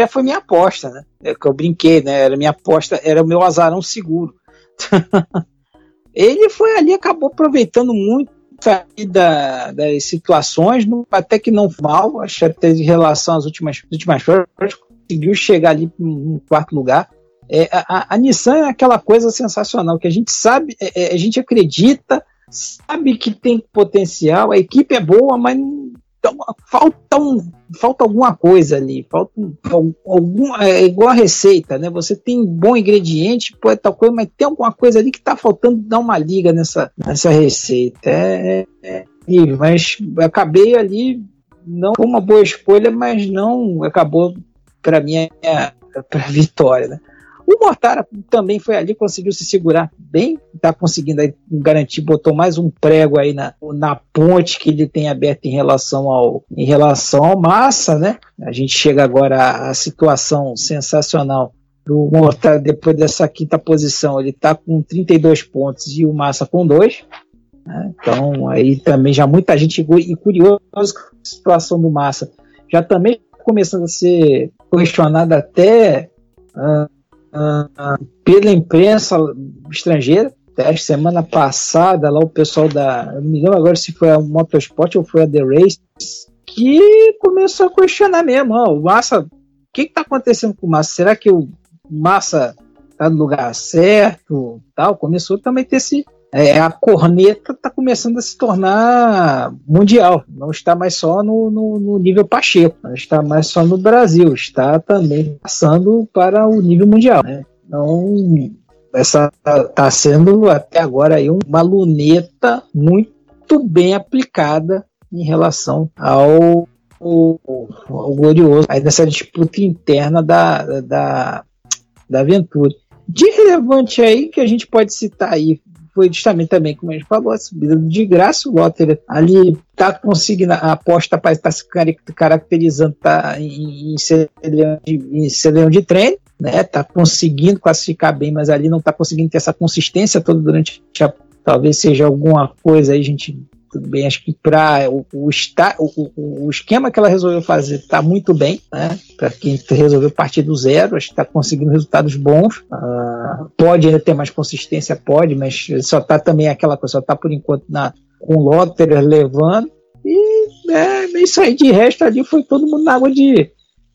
foi minha aposta, né? É que eu brinquei, né? Era minha aposta, era o meu azarão seguro. [LAUGHS] Ele foi ali, acabou aproveitando muito da, das situações, até que não mal, acho até em relação às últimas, últimas conseguiu chegar ali no quarto lugar. É, a, a, Nissan é aquela coisa sensacional que a gente sabe, é, é, a gente acredita, sabe que tem potencial, a equipe é boa, mas então, falta, um, falta alguma coisa ali, falta um, algum, é igual a receita, né? Você tem bom ingrediente, pode tal coisa, mas tem alguma coisa ali que está faltando dar uma liga nessa, nessa receita. É, é, é, mas acabei ali, não com uma boa escolha, mas não acabou para mim é, para vitória, né? O Mortara também foi ali, conseguiu se segurar bem, está conseguindo garantir, botou mais um prego aí na, na ponte que ele tem aberto em relação ao em relação ao Massa, né? A gente chega agora à situação sensacional do Mortara depois dessa quinta posição, ele está com 32 pontos e o Massa com dois. Né? Então aí também já muita gente e curioso com a situação do Massa já também começando a ser questionada até uh, pela imprensa estrangeira. Até semana passada, lá o pessoal da. Não me lembro agora se foi a Motorsport ou foi a The Race, que começou a questionar mesmo. Ó, o Massa, o que está acontecendo com o Massa? Será que o Massa está no lugar certo? Tal? Começou também a ter esse, é, a corneta está começando a se tornar mundial. Não está mais só no, no, no, nível Pacheco, não está mais só no Brasil, está também passando para o nível mundial. Né? Então, essa está sendo até agora aí uma luneta muito bem aplicada em relação ao, ao, ao glorioso aí nessa disputa interna da, da, da aventura. De relevante aí que a gente pode citar aí foi justamente também, como a gente falou, a subida de graça, o Lotter ali está conseguindo, a aposta parece estar tá se caracterizando tá em, em, de, em de treino, né? Tá conseguindo classificar bem, mas ali não está conseguindo ter essa consistência toda durante a, talvez seja alguma coisa aí, a gente tudo bem. Acho que para o, o, o, o, esquema que ela resolveu fazer está muito bem, né? Para quem resolveu partir do zero, acho que está conseguindo resultados bons. Uh, pode ainda ter mais consistência, pode, mas só está também aquela coisa, só está por enquanto na, com o Lotterer levando. E é, isso aí, de resto ali foi todo mundo na água de,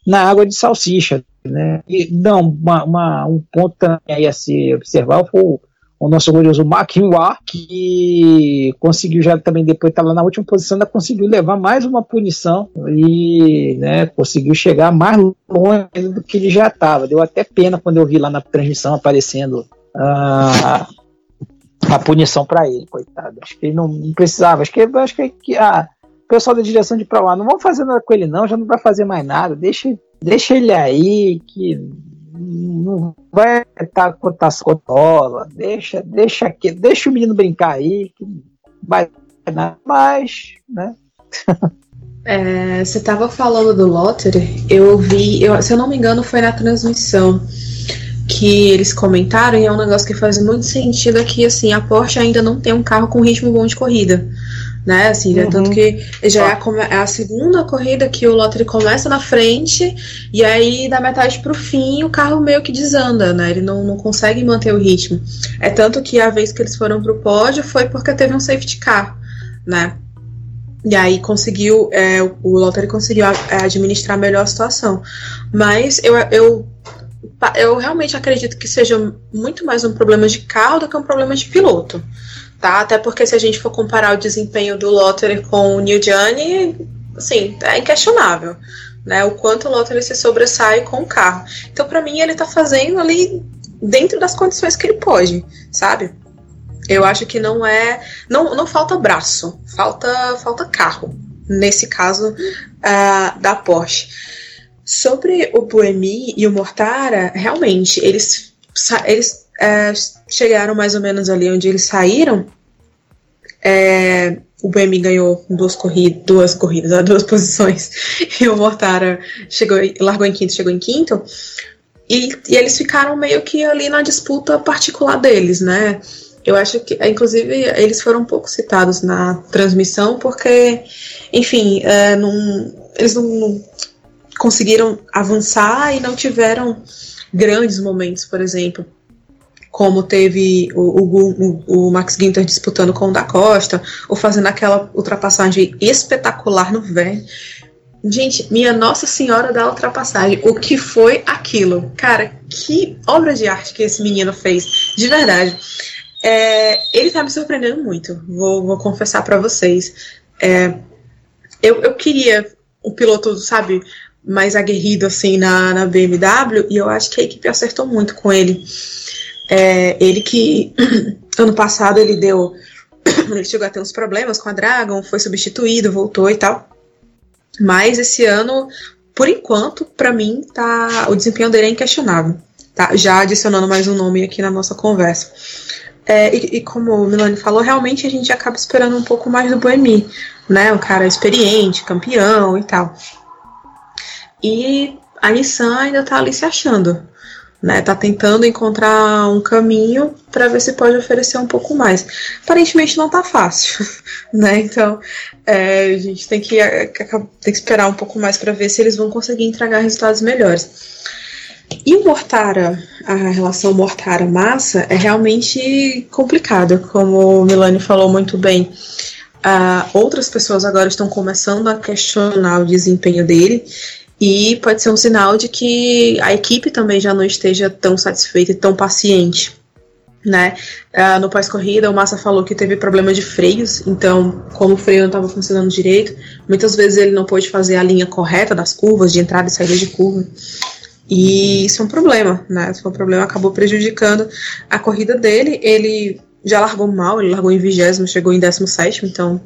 na água de salsicha. Né? E, não, uma, uma, um ponto também a se observar foi o nosso glorioso Makinwa, que conseguiu já também depois estar tá lá na última posição, ainda conseguiu levar mais uma punição e né, conseguiu chegar mais longe do que ele já estava. Deu até pena quando eu vi lá na transmissão aparecendo a, a punição para ele, coitado. Acho que ele não, não precisava. Acho que, acho que, que ah, o pessoal da direção de para lá não vamos fazer nada com ele, não, já não vai fazer mais nada. Deixa, deixa ele aí, que não vai estar com a cotola, deixa, deixa aqui, deixa o menino brincar aí, que vai nada mais, né? [LAUGHS] É, você estava falando do Lottery, eu vi, eu, se eu não me engano, foi na transmissão que eles comentaram, e é um negócio que faz muito sentido, é que assim, a Porsche ainda não tem um carro com ritmo bom de corrida né? Assim, uhum. tanto que já é a, é a, segunda corrida que o Lottery começa na frente e aí da metade pro fim o carro meio que desanda, né? Ele não, não consegue manter o ritmo. É tanto que a vez que eles foram pro pódio foi porque teve um safety car, né? E aí conseguiu, é, o Lottery conseguiu é, administrar melhor a situação. Mas eu, eu, eu realmente acredito que seja muito mais um problema de carro do que um problema de piloto tá? Até porque se a gente for comparar o desempenho do Lottery com o New Johnny, assim, é inquestionável, né? O quanto o Lottery se sobressai com o carro. Então, para mim, ele tá fazendo ali dentro das condições que ele pode, sabe? Eu acho que não é, não, não falta braço, falta falta carro. Nesse caso uh, da Porsche. Sobre o Buemi e o Mortara, realmente eles eles é, chegaram mais ou menos ali onde eles saíram. É, o BM ganhou duas, corridas, duas corridas, [LAUGHS] duas posições, e o Mortara chegou, largou em quinto, chegou em quinto. E, e, eles ficaram meio que ali na disputa particular deles, né? Eu acho que, inclusive, eles foram um pouco citados na transmissão, porque, enfim, é, não, eles não, não conseguiram avançar e não tiveram grandes momentos, por exemplo como teve o, o, o, Max Ginter disputando com o da Costa, ou fazendo aquela ultrapassagem espetacular no Verne. Gente, minha Nossa Senhora da ultrapassagem, o que foi aquilo? Cara, que obra de arte que esse menino fez, de verdade. É, ele tá me surpreendendo muito, vou, vou confessar para vocês. É, eu, eu queria o piloto, sabe, mais aguerrido assim na, na BMW, e eu acho que a equipe acertou muito com ele. É, ele que [CLEARS THROAT] ano passado ele deu. [CLEARS THROAT] ele chegou a ter uns problemas com a Dragon, foi substituído, voltou e tal. Mas esse ano, por enquanto, para mim, tá, o desempenho dele é inquestionável. tá? Já adicionando mais um nome aqui na nossa conversa. É, e, e, como o Milani falou, realmente a gente acaba esperando um pouco mais do Boemi, né? Um cara experiente, campeão e tal. E a Nissan ainda tá ali se achando, né? Tá tentando encontrar um caminho para ver se pode oferecer um pouco mais. Aparentemente não tá fácil, [LAUGHS] né? Então é, a gente tem que, tem que esperar um pouco mais para ver se eles vão conseguir entregar resultados melhores. E o Mortara, a relação Mortara-Massa é realmente complicada, como o Milani falou muito bem. Uh, outras pessoas agora estão começando a questionar o desempenho dele e pode ser um sinal de que a equipe também já não esteja tão satisfeita e tão paciente. Né? Uh, no pós-corrida, o Massa falou que teve problema de freios, então, como o freio não estava funcionando direito, muitas vezes ele não pôde fazer a linha correta das curvas, de entrada e saída de curva. E isso é um problema, né? Isso é um problema, acabou prejudicando a corrida dele. Ele já largou mal, ele largou em vigésimo, chegou em 17, então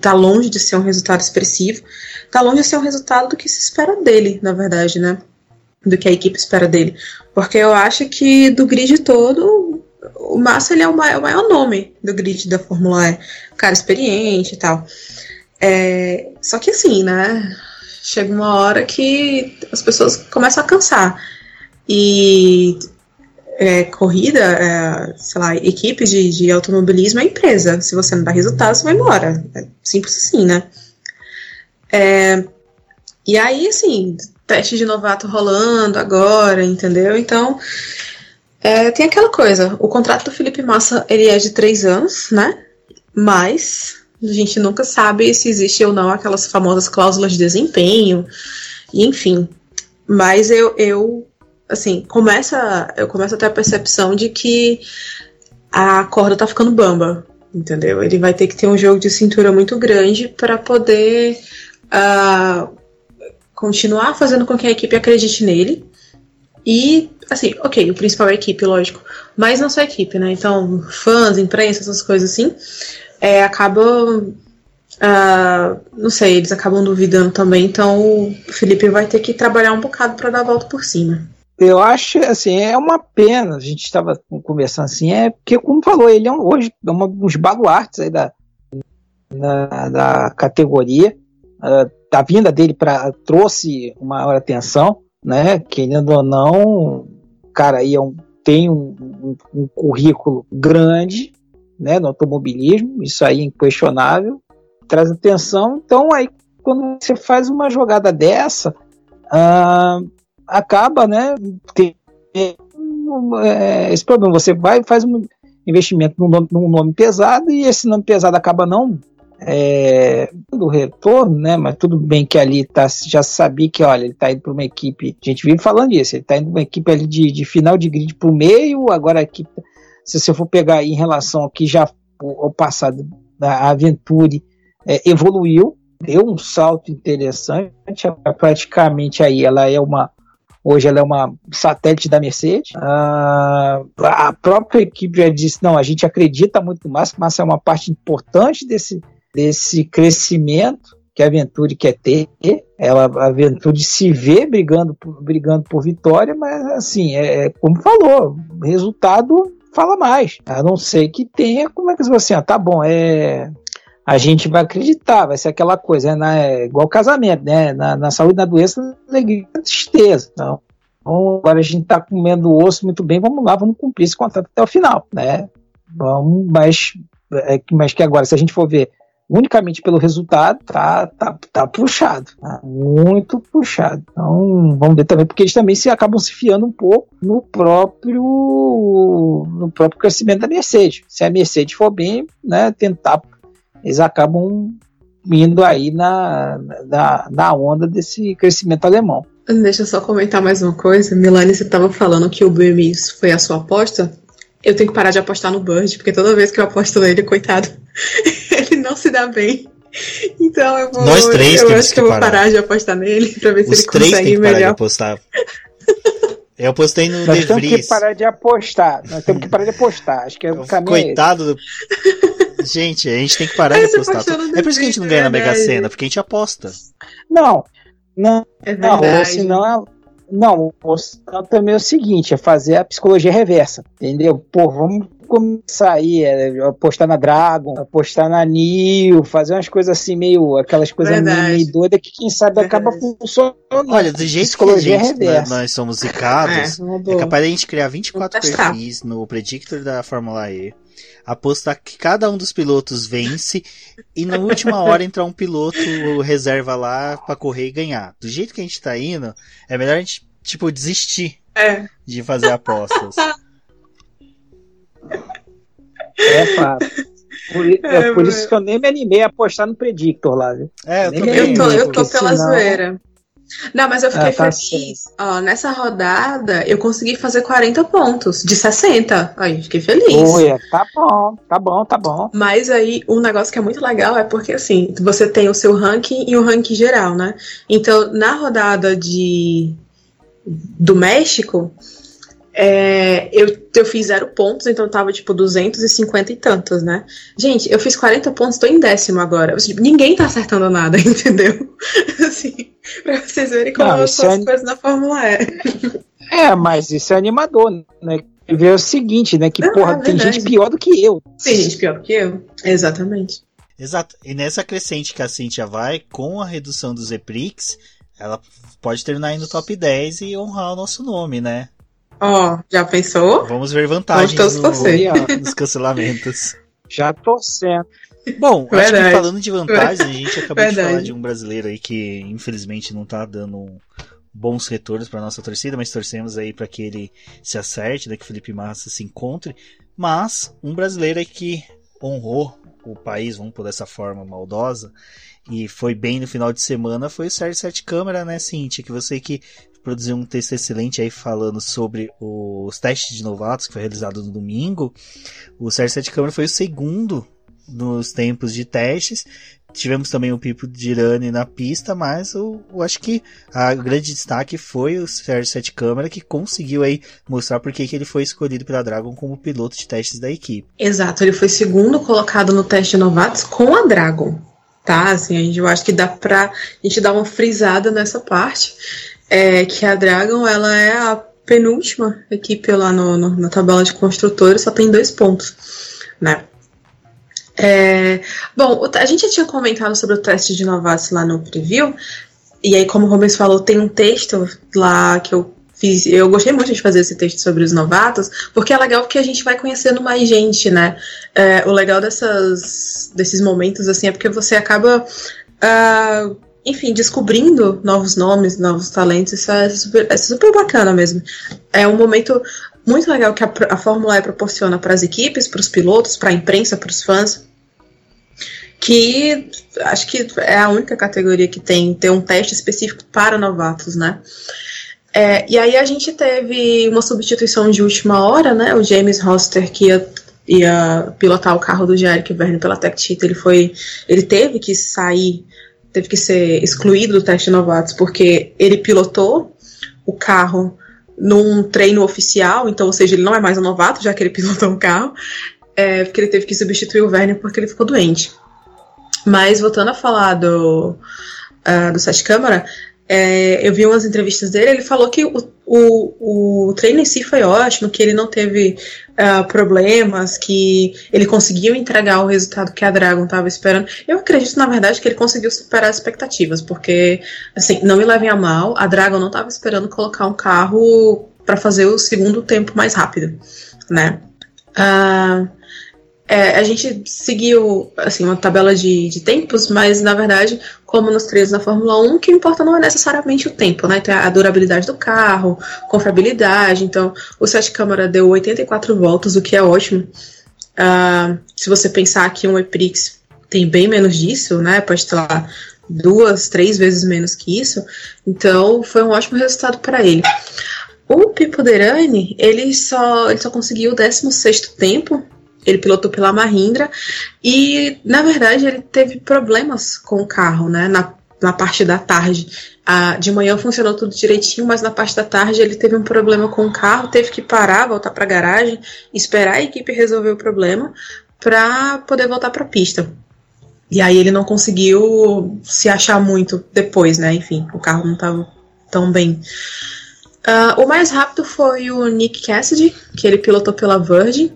tá longe de ser um resultado expressivo. Tá longe de ser um resultado do que se espera dele, na verdade, né? Do que a equipe espera dele. Porque eu acho que do grid todo, o Massa ele é o maior, o maior nome do grid da Fórmula E. Cara experiente e tal. É, só que assim, né? chega uma hora que as pessoas começam a cansar. E é, corrida, é, sei lá, equipe de, de automobilismo é empresa. Se você não dá resultado, você vai embora. É simples assim, né? É, e aí, assim, teste de novato rolando agora, entendeu? Então, é, tem aquela coisa. O contrato do Felipe Massa, ele é de três anos, né? Mas a gente nunca sabe se existe ou não aquelas famosas cláusulas de desempenho, enfim. Mas eu, eu assim, começa, eu começo a ter a percepção de que a corda tá ficando bamba, entendeu? Ele vai ter que ter um jogo de cintura muito grande para poder uh, continuar fazendo com que a equipe acredite nele. E, assim, ok, o principal é a equipe, lógico, mas não só a equipe, né? Então, fãs, imprensa, essas coisas assim é, acabam. Uh, não sei, eles acabam duvidando também, então o Felipe vai ter que trabalhar um bocado para dar a volta por cima. Eu acho, assim, é uma pena, a gente estava conversando assim, é porque, como falou, ele é um, hoje é um dos baluartes aí da, da, da categoria, uh, a vinda dele pra, trouxe uma maior atenção, né, querendo ou não, cara aí é um, tem um, um, currículo grande, né, no automobilismo, isso aí é inquestionável, traz atenção. Então, aí, quando você faz uma jogada dessa, ah, acaba, né, é, esse problema. Você vai faz um investimento num nome, num nome pesado e esse nome pesado acaba não é, do retorno, né? Mas tudo bem que ali tá, já sabia que, olha, ele está indo para uma equipe. A gente vive falando isso, ele está indo para uma equipe ali de, de final de grid para o meio, agora a equipe se você for pegar em relação ao que já o passado da Aventure é, evoluiu, deu um salto interessante, praticamente aí ela é uma hoje ela é uma satélite da Mercedes. Ah, a própria equipe já disse, não, a gente acredita muito no Massa, Massa é uma parte importante desse, desse crescimento que a Aventure quer ter. Ela, a Aventure se vê brigando por, brigando por vitória, mas assim, é, é como falou, resultado fala mais. A não ser que tenha, como é que você assim, ah, tá bom, é. A gente vai acreditar, vai ser aquela coisa, é, na, é igual casamento, né? Na, na saúde, na doença, alegria, tristeza. Então, então, agora a gente está comendo osso muito bem, vamos lá, vamos cumprir esse contrato até o final, né? Vamos, mas, é, mas que agora, se a gente for ver unicamente pelo resultado, tá, tá, tá puxado, tá muito puxado. Então, vamos ver também, porque eles também se acabam se fiando um pouco no próprio no próprio crescimento da Mercedes. Se a Mercedes for bem, né, tentar, eles acabam indo aí na, na, na onda desse crescimento alemão. Deixa eu só comentar mais uma coisa. Milani, você estava falando que o BMX foi a sua aposta. Eu tenho que parar de apostar no Bird, porque toda vez que eu aposto nele, coitado, [LAUGHS] ele não se dá bem. Então eu vou. Nós três eu acho que, que eu vou parar de apostar nele pra ver Os se ele consegue três tem melhor. De apostar. Eu apostei no Nós De temos que parar de apostar. Nós temos que parar de apostar. Acho que é o caminho. é esse. Coitado do. Gente, a gente tem que parar de apostar. É por isso que a gente não ganha na Mega verdade. Sena, porque a gente aposta. Não, não, É não, senão, Não, o também é o seguinte, é fazer a psicologia reversa, entendeu? Pô, vamos começar aí, é, apostar na Dragon, apostar na Nil, fazer umas coisas assim meio, aquelas coisas meio doidas que quem sabe acaba funcionando. Olha, do jeito que a gente, né, nós somos zicados, é, é capaz de a gente criar 24 perfis no Predictor da Fórmula E, apostar que cada um dos pilotos vence e na última hora entrar um piloto reserva lá para correr e ganhar. Do jeito que a gente tá indo, é melhor a gente, tipo, desistir é. de fazer apostas. [LAUGHS] É fato. Por, é, é por isso que eu nem me animei a apostar no Predictor lá, viu? É, eu, tô, eu tô, eu tô pela senão... zoeira. Não, mas eu fiquei ah, tá feliz. Ó, nessa rodada, eu consegui fazer 40 pontos, de 60. Aí, fiquei feliz. Ué, tá bom, tá bom, tá bom. Mas aí, um negócio que é muito legal é porque, assim, você tem o seu ranking e o ranking geral, né? Então, na rodada de do México, é, eu, eu fiz zero pontos, então tava tipo 250 e tantos, né? Gente, eu fiz 40 pontos, tô em décimo agora. Assim, ninguém tá acertando nada, [LAUGHS] entendeu? assim, pra vocês verem como Não, são as é... coisas na Fórmula E. É, mas isso é animador, né? Ver o seguinte, né? Que, ah, porra, é tem gente pior do que eu. Tem gente pior do que eu. Exatamente. Exato. E nessa crescente que a Cintia vai, com a redução dos EPRIX, ela pode terminar aí no top 10 e honrar o nosso nome, né? Ó, oh, já pensou? Vamos ver vantagens no, nos cancelamentos. Já torcendo. Bom, Verdade. acho que falando de vantagens, a gente acabou Verdade. de falar de um brasileiro aí que infelizmente não tá dando bons retornos para nossa torcida, mas torcemos aí para que ele se acerte, né, que Felipe Massa se encontre. Mas um brasileiro aí que honrou o país, vamos por dessa forma maldosa, e foi bem no final de semana, foi o Sérgio Sete Câmara, né, Cintia? Que você que produziu um texto excelente aí falando sobre os testes de novatos que foi realizado no domingo. O Sérgio Sete Câmara foi o segundo nos tempos de testes. Tivemos também o Pipo de Irani na pista, mas eu, eu acho que a grande destaque foi o Sérgio Sete Câmara que conseguiu aí mostrar por que ele foi escolhido pela Dragon como piloto de testes da equipe. Exato, ele foi segundo colocado no teste de novatos com a Dragon. Tá, assim, eu acho que dá pra a gente dar uma frisada nessa parte é que a Dragon ela é a penúltima equipe lá no, no, na tabela de construtores, só tem dois pontos, né? É, bom, a gente já tinha comentado sobre o teste de novatos lá no preview, e aí, como o Rubens falou, tem um texto lá que eu fiz. Eu gostei muito de fazer esse texto sobre os novatos, porque é legal porque a gente vai conhecendo mais gente, né? É, o legal dessas, desses momentos assim é porque você acaba. Uh, enfim, descobrindo novos nomes, novos talentos, isso é super, é super bacana mesmo. É um momento muito legal que a, a Fórmula E proporciona para as equipes, para os pilotos, para a imprensa, para os fãs. Que acho que é a única categoria que tem, tem um teste específico para novatos, né? É, e aí a gente teve uma substituição de última hora, né? O James Hoster, que ia, ia pilotar o carro do Jerick Verne pela Tech Cheat, ele foi. ele teve que sair teve que ser excluído do teste novatos porque ele pilotou o carro num treino oficial, então, ou seja, ele não é mais um novato, já que ele [LAUGHS] pilotou um carro, é, porque ele teve que substituir o Werner porque ele ficou doente. Mas voltando a falar do, uh, do Sete Câmara, é, eu vi umas entrevistas dele, ele falou que o, o, o treino em si foi ótimo, que ele não teve uh, problemas, que ele conseguiu entregar o resultado que a Dragon estava esperando. Eu acredito, na verdade, que ele conseguiu superar as expectativas, porque, assim, não me levem a mal, a Dragon não estava esperando colocar um carro para fazer o segundo tempo mais rápido, né? Uh, é, a gente seguiu assim, uma tabela de, de tempos, mas na verdade, como nos treinos na Fórmula 1, o que importa não é necessariamente o tempo, né? Tem a durabilidade do carro, confiabilidade. Então, o Sete Câmara deu 84 voltas, o que é ótimo. Uh, se você pensar que um Eprix tem bem menos disso, né? Pode ter lá duas, três vezes menos que isso. Então, foi um ótimo resultado para ele. O Pipo Derani, ele só, ele só conseguiu o 16 tempo ele pilotou pela Mahindra e, na verdade, ele teve problemas com o carro, né? Na, na parte da tarde. Ah, de manhã funcionou tudo direitinho, mas na parte da tarde ele teve um problema com o carro, teve que parar, voltar para a garagem, esperar a equipe resolver o problema para poder voltar para a pista. E aí ele não conseguiu se achar muito depois, né? Enfim, o carro não estava tão bem. Uh, o mais rápido foi o Nick Cassidy, que ele pilotou pela Virgin.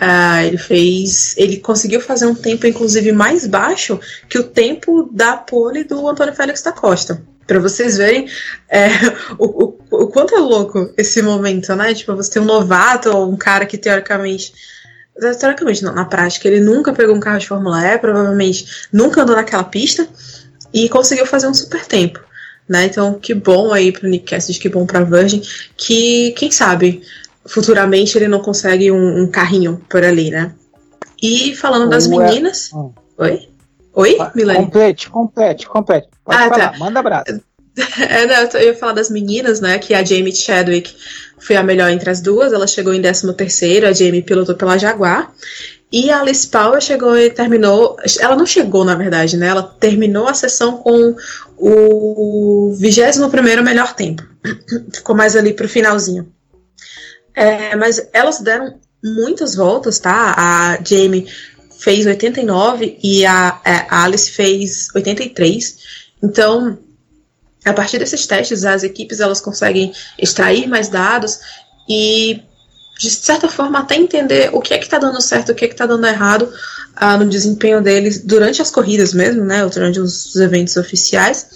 Uh, ele fez. Ele conseguiu fazer um tempo, inclusive, mais baixo que o tempo da pole do Antônio Félix da Costa. Pra vocês verem é, [LAUGHS] o, o, o, quanto é louco esse momento, né? Tipo, você tem um novato ou um cara que teoricamente. Teoricamente, não, na prática, ele nunca pegou um carro de Fórmula E, provavelmente nunca andou naquela pista e conseguiu fazer um super tempo. Né? Então, que bom aí pro Nick Cassidy, que bom pra Virgin, que, quem sabe, futuramente ele não consegue um, um carrinho por ali, né? E falando das meninas. Oi? Oi, Milene? Complete, complete, complete. Pode ah, tá. falar, tá. manda abraço. [LAUGHS] É, não, eu ia falar das meninas, né? Que a Jamie Chadwick foi a melhor entre as duas. Ela chegou em 13 terceiro, a Jamie pilotou pela Jaguar. E a Alice Power chegou e terminou. Ela não chegou, na verdade, né? Ela terminou a sessão com o 21 melhor tempo. [CLEARS THROAT] Ficou mais ali pro finalzinho. É, mas elas deram muitas voltas, tá? A Jamie fez 89 e a, é, a Alice fez 83. Então, a partir desses testes, as equipes elas conseguem extrair mais dados e, de certa forma, até entender o que é que está dando certo, o que é que está dando errado ah, no desempenho deles durante as corridas mesmo, né, durante os eventos oficiais,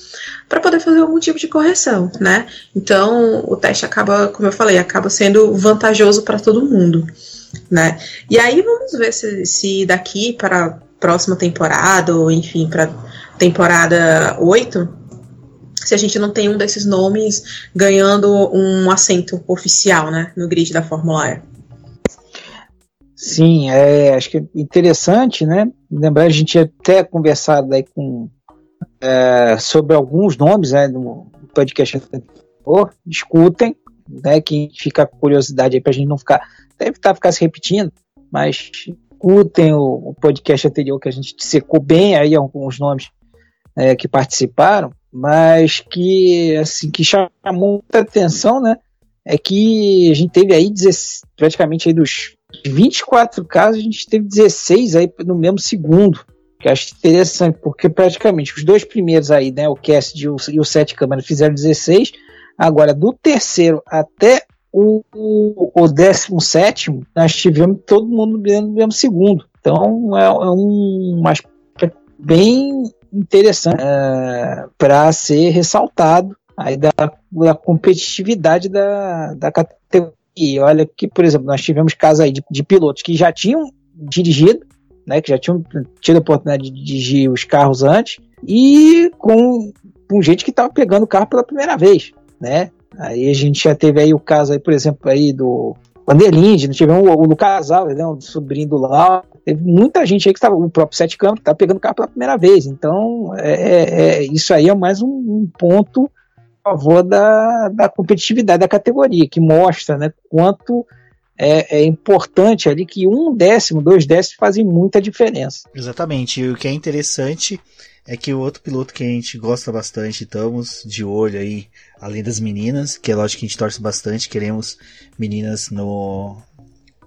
para poder fazer algum tipo de correção, né? Então, o teste acaba, como eu falei, acaba sendo vantajoso para todo mundo né? E aí vamos ver se, se daqui para a próxima temporada, ou enfim, para temporada 8, se a gente não tem um desses nomes ganhando um assento oficial, né, no grid da Fórmula E. Sim, é, acho que é interessante, né? Lembrar, a gente até conversado aí com, é, sobre alguns nomes né, no podcast anterior. Escutem, né? Quem fica curiosidade aí para a gente não ficar deve estar ficar se repetindo, mas escutem o, o, podcast anterior que a gente secou bem aí alguns nomes é, que participaram, mas que assim que chamou muita atenção, né? É que a gente teve aí praticamente aí dos 24 casos, a gente teve 16 aí no mesmo segundo. Que eu acho interessante, porque praticamente os dois primeiros aí, né, o Cast e o, o Sete Câmara fizeram 16. Agora, do terceiro até o, o, 17 nós tivemos todo mundo no mesmo segundo. Então é, é um aspecto bem interessante é, para ser ressaltado aí da, da competitividade da, da categoria. E olha que, por exemplo, nós tivemos casos aí de, de pilotos que já tinham dirigido, né, que já tinham tido a oportunidade de dirigir os carros antes, e com, com gente que estava pegando o carro pela primeira vez, né? Aí a gente já teve aí o caso aí, por exemplo, aí do Vanderlinde, tivemos o, o do casal, né, o sobrinho do Lau. Teve muita gente aí que estava, o próprio Sete Campos, que tá pegando carro pela primeira vez. Então, é, é, é, isso aí é mais um, um ponto favor da, da competitividade da categoria, que mostra né, quanto é, é, importante ali que um décimo, dois décimos fazem muita diferença. Exatamente. E o que é interessante é que o outro piloto que a gente gosta bastante, estamos de olho aí, além das meninas, que é lógico que a gente torce bastante, queremos meninas no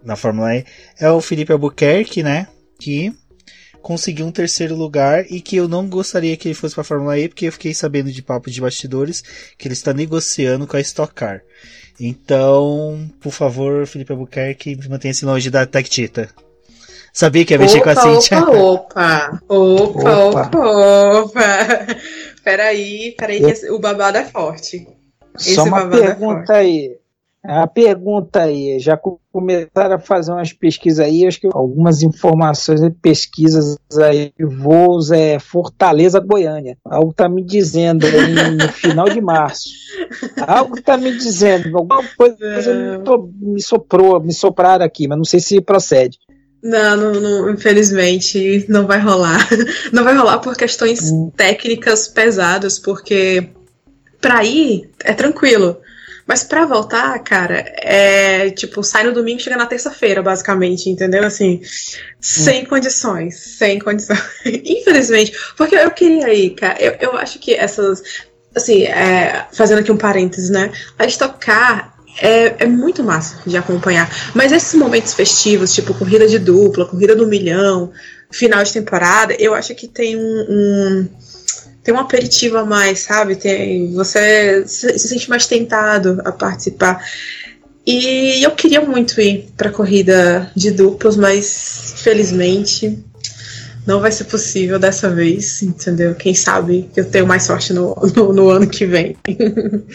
na Fórmula E, é o Felipe Albuquerque, né? Que conseguiu um terceiro lugar e que eu não gostaria que ele fosse para a Fórmula E, porque eu fiquei sabendo de papo de bastidores que ele está negociando com a Stock Car. Então, por favor, Felipe Albuquerque, mantenha-se longe da Tech Tita. Sabia que ia mexer opa, com a Cintia? Opa, opa, opa, opa, opa. [LAUGHS] Peraí, peraí, que o babado é forte. Esse Só uma é pergunta é aí. A pergunta aí, já começaram a fazer umas pesquisas aí, acho que algumas informações e pesquisas aí, voos é Fortaleza, Goiânia. Algo tá me dizendo aí no final de março. Algo tá me dizendo, alguma coisa me soprou, me sopraram aqui, mas não sei se procede. Não, não, não, infelizmente não vai rolar. [LAUGHS] Não vai rolar por questões hum. técnicas pesadas, porque pra ir é tranquilo. Mas pra voltar, cara, é tipo, sai no domingo e chega na terça-feira, basicamente, entendeu? Assim, sem hum. condições, sem condições. [LAUGHS] Infelizmente, porque eu queria ir, cara. Eu, eu acho que essas. Assim, é, fazendo aqui um parênteses, né? A estocar é, é muito massa de acompanhar. Mas esses momentos festivos, tipo corrida de dupla, corrida do milhão, final de temporada, eu acho que tem um, um tem um aperitivo a mais, sabe? Tem, você se, se sente mais tentado a participar. E eu queria muito ir para corrida de duplos, mas felizmente não vai ser possível dessa vez, entendeu? Quem sabe eu tenho mais sorte no, [LAUGHS] no, no ano que vem. [LAUGHS]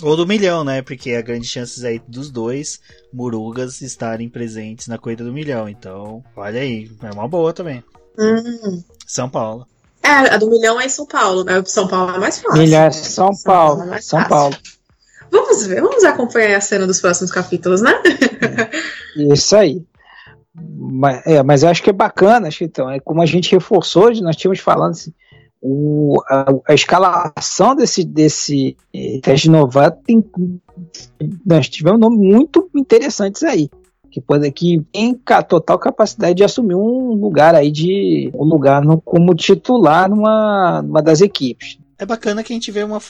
Ou do milhão, né? Porque há grandes chances aí dos dois Murugas estarem presentes na corrida do milhão. Então, olha aí, é uma boa também. Hum. São Paulo. É, a do milhão é em São Paulo, né? São Paulo é mais fácil. Milhão é São, São Paulo. Paulo é São. Paulo. Vamos ver, vamos acompanhar a cena dos próximos capítulos, né? Isso aí. Mas, é, mas eu acho que é bacana, então, é como a gente reforçou, nós tínhamos falando assim, o, a, a, escalação desse, desse eh, teste novato tem, nós tivemos nomes muito interessantes aí que pode que tem total capacidade de assumir um lugar aí de um lugar no, como titular numa, numa das equipes. É bacana que a gente vê uma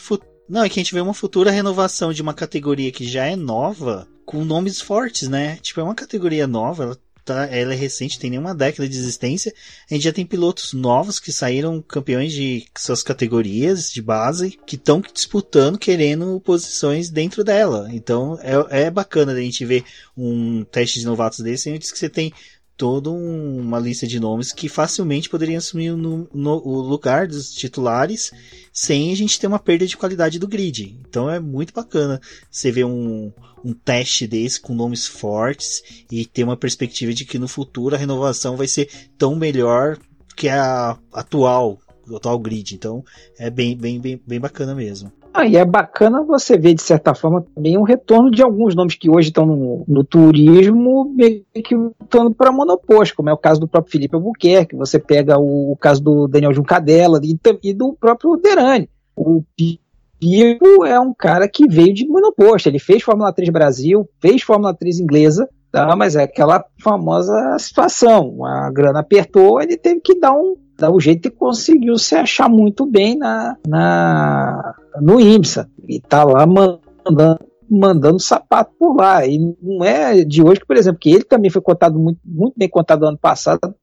não, é que a gente vê uma futura renovação de uma categoria que já é nova, com nomes fortes, né? Tipo, é uma categoria nova, ela tá, ela é recente, tem nenhuma década de existência. A gente já tem pilotos novos que saíram campeões de suas categorias de base, que estão disputando, querendo posições dentro dela. Então é, é bacana a gente ver um teste de novatos desse, antes que você tem toda um, uma lista de nomes que facilmente poderiam assumir no, no, o lugar dos titulares sem a gente ter uma perda de qualidade do grid. Então é muito bacana você ver um, um teste desse com nomes fortes e ter uma perspectiva de que no futuro a renovação vai ser tão melhor que a atual, o atual grid. Então é bem, bem, bem, bem bacana mesmo. Ah, e é bacana você ver, de certa forma, também um retorno de alguns nomes que hoje estão no, no turismo, meio que voltando para monoposto, como é o caso do próprio Felipe Albuquerque, você pega o, o caso do Daniel Juncadella e, e do próprio Derani. O Pipo é um cara que veio de monoposto, ele fez Fórmula 3 Brasil, fez Fórmula 3 inglesa, tá? mas é aquela famosa situação, a grana apertou, ele teve que dar um dá um jeito e conseguiu se achar muito bem na, na no IMSA. E tá lá mandando, mandando sapato por lá. E não é de hoje por exemplo, que ele também foi contado muito, muito bem contado ano passado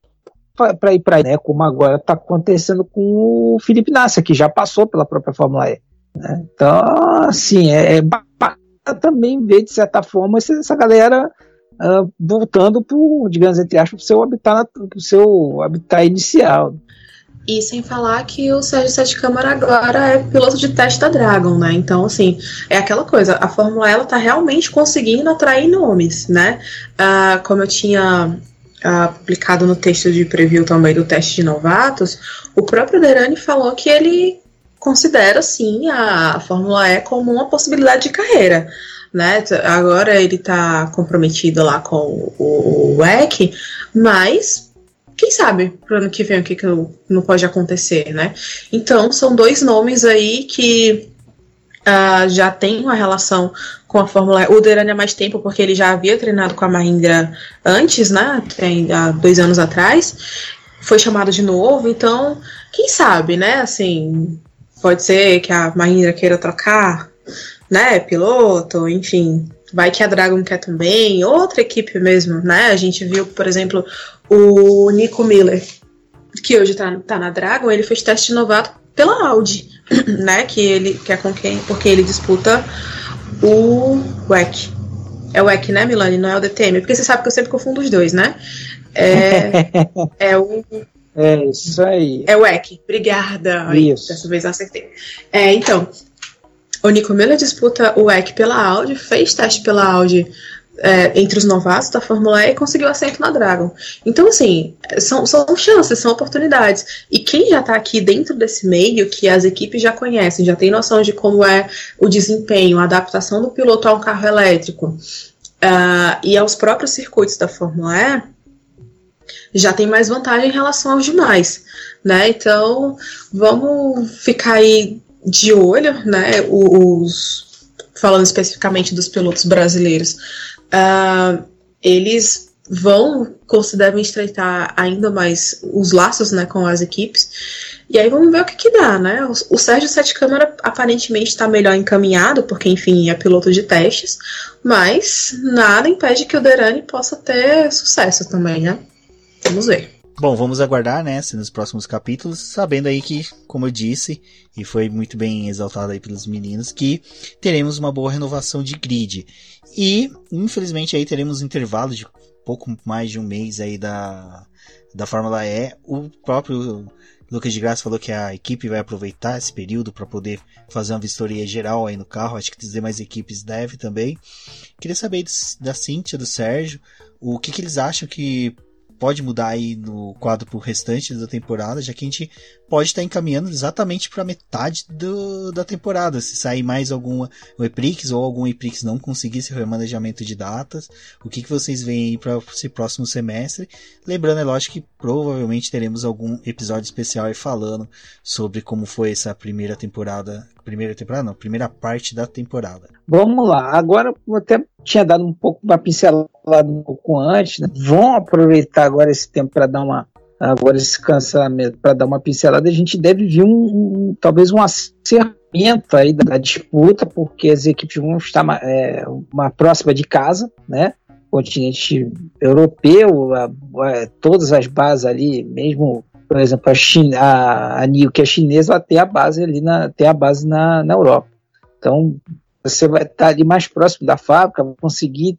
para ir para né? Como agora está acontecendo com o Felipe Nasser, que já passou pela própria Fórmula E. Né? Então, assim, é, é também ver, de certa forma, essa galera uh, voltando para, digamos, entre aspas, para seu habitat, pro seu habitat inicial. E sem falar que o Sérgio Sete Câmara agora é piloto de teste da Dragon, né? Então, assim, é aquela coisa, a Fórmula ela tá realmente conseguindo atrair nomes, né? Ah, como eu tinha ah, publicado no texto de preview também do teste de novatos, o próprio Derani falou que ele considera, sim, a Fórmula E como uma possibilidade de carreira. Né? Agora ele está comprometido lá com o, o WEC, mas quem sabe pro ano que vem o que, que não pode acontecer, né? Então, são dois nomes aí que uh, já tem uma relação com a Fórmula E. O Derani há mais tempo, porque ele já havia treinado com a Mahindra antes, né? Tem, há dois anos atrás. Foi chamado de novo, então, quem sabe, né? Assim, pode ser que a Mahindra queira trocar, né? Piloto, enfim vai que a Dragon quer também, outra equipe mesmo, né? A gente viu, por exemplo, o Nico Miller, que hoje tá, tá na Dragon, ele fez teste novato pela Audi, [CLEARS THROAT] né? Que ele que é com quem, porque ele disputa o WEC. É o WEC, né, Milani? Não é o DTM, porque você sabe que eu sempre confundo os dois, né? É, [LAUGHS] é o é isso aí. É o WEC. Obrigada. Isso. Dessa vez eu acertei. É, então, o Nico Miller disputa o WEC pela Audi, fez teste pela Audi é, entre os novatos da Fórmula E e conseguiu assento na Dragon. Então, assim, são, são chances, são oportunidades. E quem já está aqui dentro desse meio, que as equipes já conhecem, já tem noção de como é o desempenho, a adaptação do piloto a um carro elétrico uh, e aos próprios circuitos da Fórmula E, já tem mais vantagem em relação aos demais. Né? Então, vamos ficar aí de olho, né? Os, falando especificamente dos pilotos brasileiros, uh, eles vão, devem estreitar ainda mais os laços né, com as equipes. E aí vamos ver o que, que dá, né? O, o Sérgio Sete Câmara aparentemente está melhor encaminhado, porque enfim é piloto de testes, mas nada impede que o Derani possa ter sucesso também, né? Vamos ver. Bom, vamos aguardar, né, nos próximos capítulos, sabendo aí que, como eu disse, e foi muito bem exaltado aí pelos meninos, que teremos uma boa renovação de grid. E, infelizmente, aí teremos um intervalo de pouco mais de um mês aí da, da Fórmula E. O próprio Lucas de Graça falou que a equipe vai aproveitar esse período para poder fazer uma vistoria geral aí no carro. Acho que as demais equipes devem também. Queria saber da Cíntia, do Sérgio, o que, que eles acham que pode mudar aí no quadro pro restante da temporada, já que a gente pode estar tá encaminhando exatamente para metade do, da temporada. Se sair mais alguma Eprix ou algum Eprix não conseguir esse remanejamento de datas, o que, que vocês veem aí para esse próximo semestre? Lembrando, é lógico que provavelmente teremos algum episódio especial aí falando sobre como foi essa primeira temporada, primeira temporada não, primeira parte da temporada. Vamos lá, agora eu até tinha dado um pouco uma pincelada um pouco antes, né? vão aproveitar agora esse tempo para dar uma agora esse cancelamento para dar uma pincelada, a gente deve ver um, um talvez um acertamento aí da, da, disputa, porque as equipes vão estar é, uma próxima de casa, né? Continente europeu, a, a, todas as bases ali, mesmo por exemplo, a, China, a, a NIO, que é chinesa, ela tem a base ali na, tem a base na, na Europa. Então, você vai estar ali mais próximo da fábrica, vai conseguir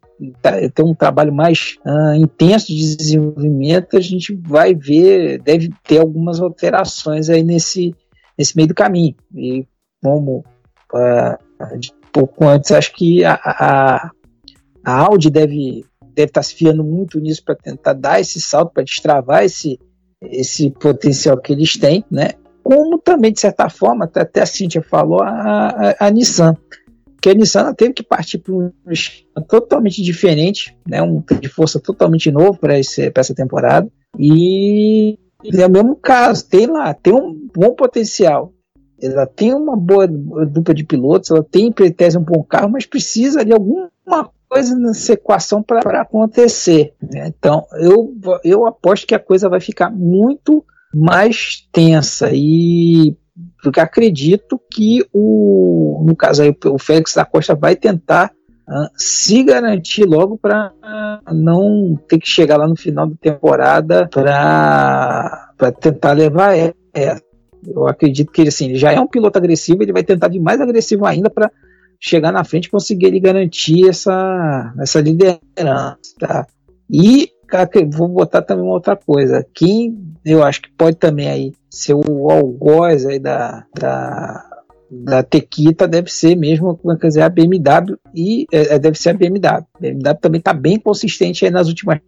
ter um trabalho mais uh, intenso de desenvolvimento, a gente vai ver, deve ter algumas alterações aí nesse, nesse meio do caminho. E como uh, pouco antes, acho que a, a, a Audi deve, deve estar se fiando muito nisso para tentar dar esse salto, para destravar esse, esse potencial que eles têm, né? Como também, de certa forma, até a Cintia falou, a, a, a Nissan que a Nissan teve que partir para um totalmente diferente, né, um de força totalmente novo para essa temporada. E é o mesmo caso, tem lá, tem um bom potencial. Ela tem uma boa dupla de pilotos, ela tem pretese um bom carro, mas precisa de alguma coisa nessa equação para acontecer. Né? Então, eu, eu aposto que a coisa vai ficar muito mais tensa e porque acredito que o, no caso aí, o Félix da Costa vai tentar uh, se garantir logo para não ter que chegar lá no final da temporada para tentar levar é, eu acredito que ele assim, já é um piloto agressivo, ele vai tentar de mais agressivo ainda para chegar na frente conseguir ele garantir essa, essa liderança. Tá? E cara, vou botar também uma outra coisa. Quem eu acho que pode também aí ser o algoz aí da, da, da Tequita deve ser mesmo, como quer dizer, a BMW e é, é deve ser a BMW. A BMW também está bem consistente aí nas últimas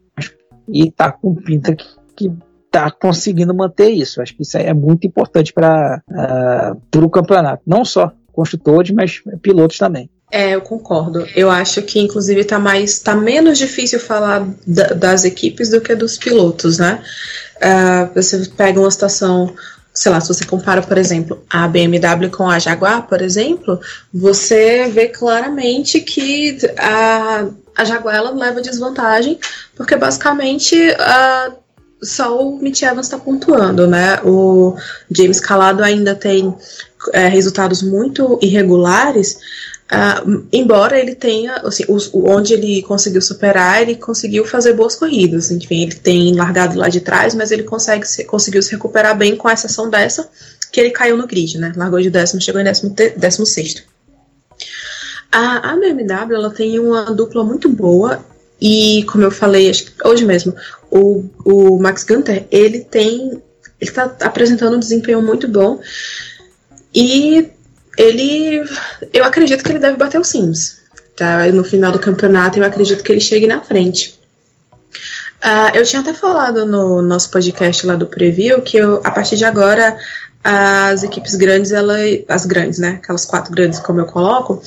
e está com pinta que, que tá conseguindo manter isso. Acho que isso é muito importante para uh, ah, o campeonato, não só construtores, mas pilotos também. É, eu concordo. Eu acho que, inclusive, tá mais, tá menos difícil falar da, das equipes do que dos pilotos, né? Uh, você pega uma situação, sei lá, se você compara, por exemplo, a BMW com a Jaguar, por exemplo, você vê claramente que a, a Jaguar leva desvantagem, porque basicamente uh, só o Mitch Evans está pontuando, né? O James Calado ainda tem é, resultados muito irregulares, Uh, embora ele tenha, assim, os, onde ele conseguiu superar, ele conseguiu fazer boas corridas. Enfim, ele tem largado lá de trás, mas ele consegue se, conseguiu se recuperar bem, com exceção dessa, que ele caiu no grid, né? Largou de décimo, chegou em décimo, décimo sexto. A, a BMW ela tem uma dupla muito boa e, como eu falei hoje mesmo, o, o Max Gunther ele tem, ele está apresentando um desempenho muito bom e ele. Eu acredito que ele deve bater o Sims. Tá? No final do campeonato, eu acredito que ele chegue na frente. Uh, eu tinha até falado no nosso podcast lá do preview que eu, a partir de agora as equipes grandes, ela, as grandes, né? Aquelas quatro grandes, como eu coloco,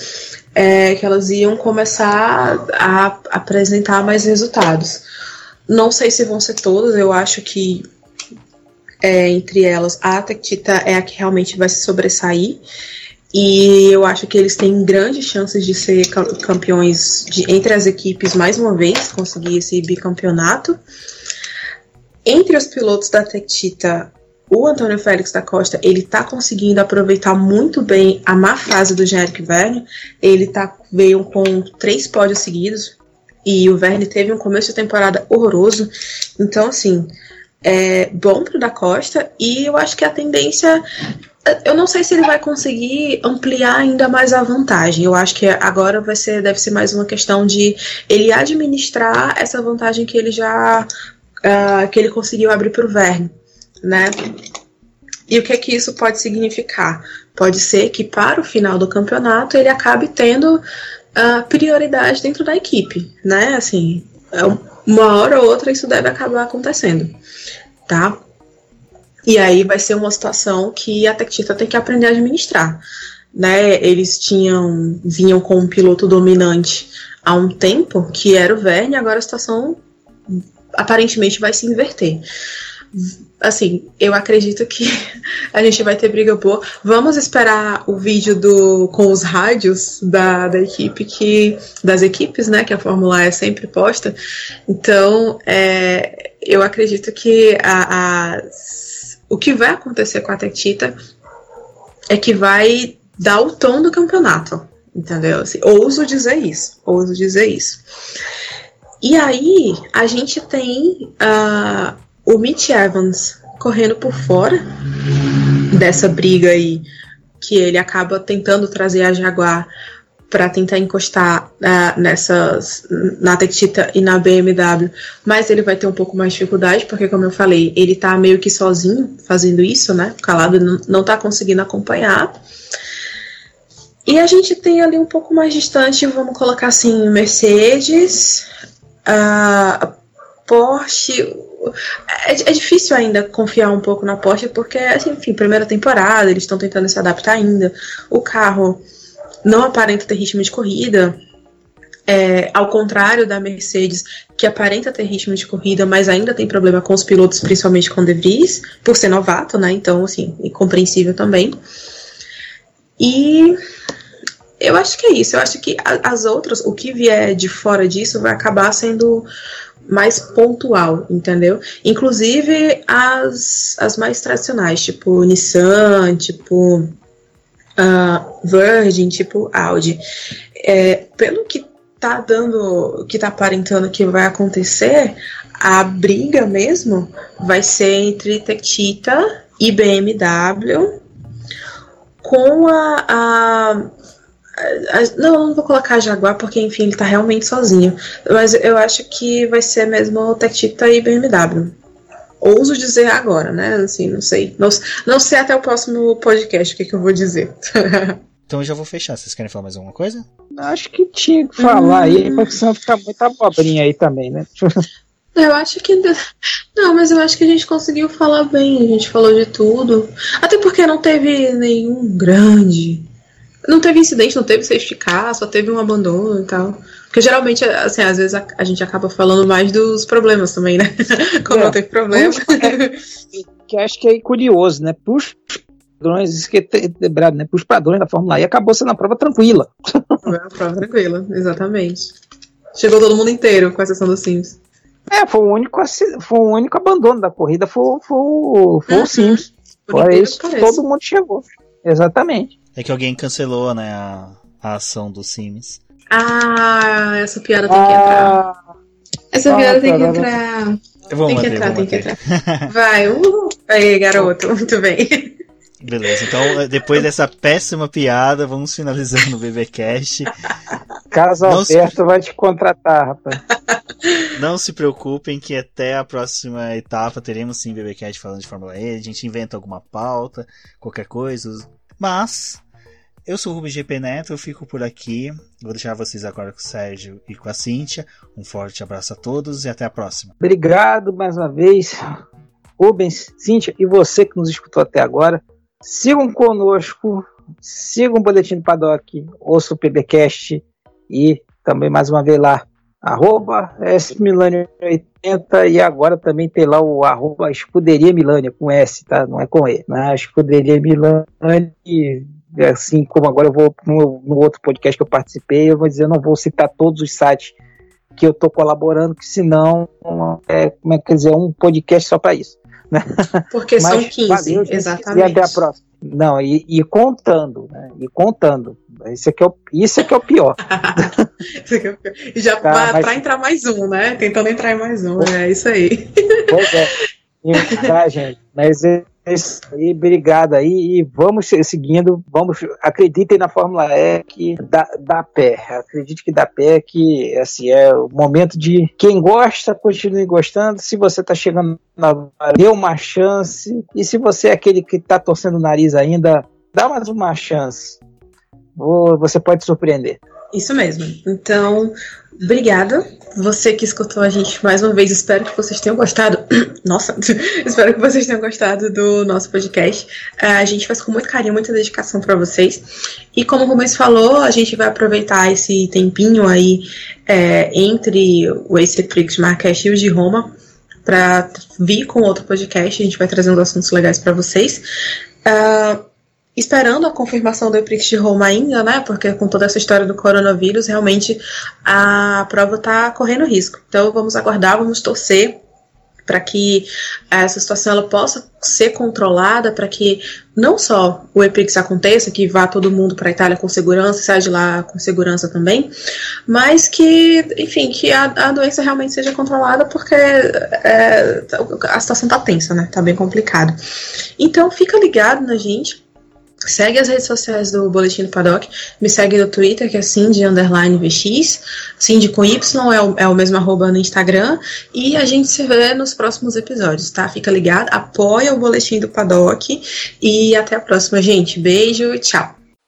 é, que elas iam começar a apresentar mais resultados. Não sei se vão ser todas, eu acho que é, entre elas a Tectita é a que realmente vai se sobressair. E eu acho que eles têm grandes chances de ser campeões de, entre as equipes mais uma vez, conseguir esse bicampeonato. Entre os pilotos da Tectita, o Antônio Félix da Costa, ele tá conseguindo aproveitar muito bem a má fase do Jerick Verne. Ele tá, veio com três pódios seguidos e o Verne teve um começo de temporada horroroso. Então, assim, é, bom para o da Costa e eu acho que a tendência eu não sei se ele vai conseguir ampliar ainda mais a vantagem. Eu acho que agora vai ser, deve ser mais uma questão de ele administrar essa vantagem que ele já uh, que ele conseguiu abrir para o Verne, né? E o que é que isso pode significar? Pode ser que para o final do campeonato ele acabe tendo uh, prioridade dentro da equipe, né? Assim, é uma hora ou outra isso deve acabar acontecendo, tá? E aí vai ser uma situação que a Tectita tem que aprender a administrar. Né, eles tinham vinham com um piloto dominante há um tempo, que era o Verne, agora a situação aparentemente vai se inverter. Assim, eu acredito que [LAUGHS] a gente vai ter briga boa. Vamos esperar o vídeo do com os rádios da, da equipe que das equipes, né, que a Fórmula é sempre posta. Então, é, eu acredito que a, a o que vai acontecer com a Tectita é que vai dar o tom do campeonato, entendeu? Assim, ouso dizer isso, ouso dizer isso. E aí a gente tem uh, o Mitch Evans correndo por fora dessa briga aí que ele acaba tentando trazer a Jaguar para tentar encostar uh, nessas na Tectita e na BMW, mas ele vai ter um pouco mais de dificuldade, porque como eu falei, ele tá meio que sozinho fazendo isso, né? Calado, não, não tá conseguindo acompanhar. E a gente tem ali um pouco mais distante, vamos colocar assim, Mercedes, uh, Porsche. É, é, difícil ainda confiar um pouco na Porsche, porque, assim, enfim, primeira temporada, eles estão tentando se adaptar ainda. O carro não aparenta ter ritmo de corrida. É, ao contrário da Mercedes, que aparenta ter ritmo de corrida, mas ainda tem problema com os pilotos, principalmente com o De Vries, por ser novato, né? Então, assim, incompreensível também. E eu acho que é isso. Eu acho que as outras, o que vier de fora disso, vai acabar sendo mais pontual, entendeu? Inclusive as, as mais tradicionais, tipo Nissan, tipo uh, Virgin, tipo Audi. É, pelo que tá dando, que tá aparentando que vai acontecer, a briga mesmo vai ser entre Tectita e BMW com a, a, a, não, não vou colocar Jaguar porque enfim ele tá realmente sozinho, mas eu acho que vai ser mesmo Tectita e BMW ouso dizer agora, né? Assim, não sei. Não, não sei até o próximo podcast o que, que eu vou dizer. [LAUGHS] então eu já vou fechar. Vocês querem falar mais alguma coisa? Acho que tinha que falar hum. aí, porque senão fica muita abobrinha aí também, né? [LAUGHS] Eu acho que. Não, mas eu acho que a gente conseguiu falar bem, a gente falou de tudo. Até porque não teve nenhum grande. Não teve incidente, não teve safety car, só teve um abandono e tal. Porque geralmente, assim, às vezes a, a, gente acaba falando mais dos problemas também, né? [LAUGHS] Como é, não teve problema. É, que acho que é curioso, né? Puxa padrões, isso que é lembrado, né? Para padrões da Fórmula E acabou sendo uma prova tranquila. Foi uma prova tranquila, exatamente. Chegou todo mundo inteiro, com exceção dos Sims. É, foi o único, foi o único abandono da corrida, foi, foi, foi uhum. o Sims. Fora isso, todo mundo chegou. Exatamente. É que alguém cancelou, né, a, a ação dos Sims. Ah, essa piada tem que entrar. Essa ah, piada tem que entrar. Vou tem que entrar, tem que entrar. Vai, uh, aí, garoto, [LAUGHS] muito bem. Beleza, então depois dessa péssima piada, vamos finalizando o BBcast. Caso Não Alberto se... vai te contratar, rapaz. Não se preocupem que até a próxima etapa teremos sim BBcast falando de Fórmula E, a gente inventa alguma pauta, qualquer coisa. Mas eu sou o Rubens GP Neto, eu fico por aqui. Vou deixar vocês agora com o Sérgio e com a Cíntia. Um forte abraço a todos e até a próxima. Obrigado mais uma vez, Rubens, Cíntia e você que nos escutou até agora. Sigam conosco, sigam o Boletim do Paddock, ouçam o PBcast e também mais uma vez lá, arroba SMilânio80 e agora também tem lá o arroba Escuderia Milânia com S, tá? Não é com E, né? Escuderia Milânia assim como agora eu vou no, no, outro podcast que eu participei, eu vou dizer, eu não vou citar todos os sites que eu estou colaborando, que senão é, como é que dizer, um podcast só para isso. Né? Porque [LAUGHS] Mas, são 15, valeu, exatamente. E até a próxima. Não, e, e contando, né? E contando. Isso aqui é o, isso aqui é o pior. isso aqui é o pior. E já tá, mas... para entrar mais um, né? Tentando entrar em mais um, é isso aí. Pois é. [LAUGHS] tá, gente? Mas é isso aí, obrigado aí e vamos seguindo, vamos, acreditem na Fórmula E que dá, dá pé, acredite que dá pé, que assim, é o momento de quem gosta, continue gostando, se você tá chegando na dê uma chance, e se você é aquele que tá torcendo o nariz ainda, dá mais uma chance, você pode surpreender. Isso mesmo, então Obrigada. Você que escutou a gente mais uma vez, espero que vocês tenham gostado. [COUGHS] Nossa, [LAUGHS] espero que vocês tenham gostado do nosso podcast. Uh, a gente faz com muito carinho, muita dedicação para vocês. E como o Rubens falou, a gente vai aproveitar esse tempinho aí é, entre o Ace de Marrakech e o de Roma para vir com outro podcast. A gente vai trazendo assuntos legais para vocês. Uh, esperando a confirmação do EPRIX de Roma ainda, né? Porque com toda essa história do coronavírus, realmente a prova está correndo risco. Então vamos aguardar, vamos torcer para que essa situação ela possa ser controlada, para que não só o EPRIX aconteça, que vá todo mundo para a Itália com segurança, saia de lá com segurança também, mas que, enfim, que a, a doença realmente seja controlada, porque é, a situação está tensa, né? Tá bem complicado. Então fica ligado na gente Segue as redes sociais do Boletim do Paddock. Me segue no Twitter, que é Cindy Underline VX. Cindy com Y é o, é o mesmo arroba no Instagram. E a gente se vê nos próximos episódios, tá? Fica ligado, apoia o Boletim do Paddock. E até a próxima, gente. Beijo e tchau.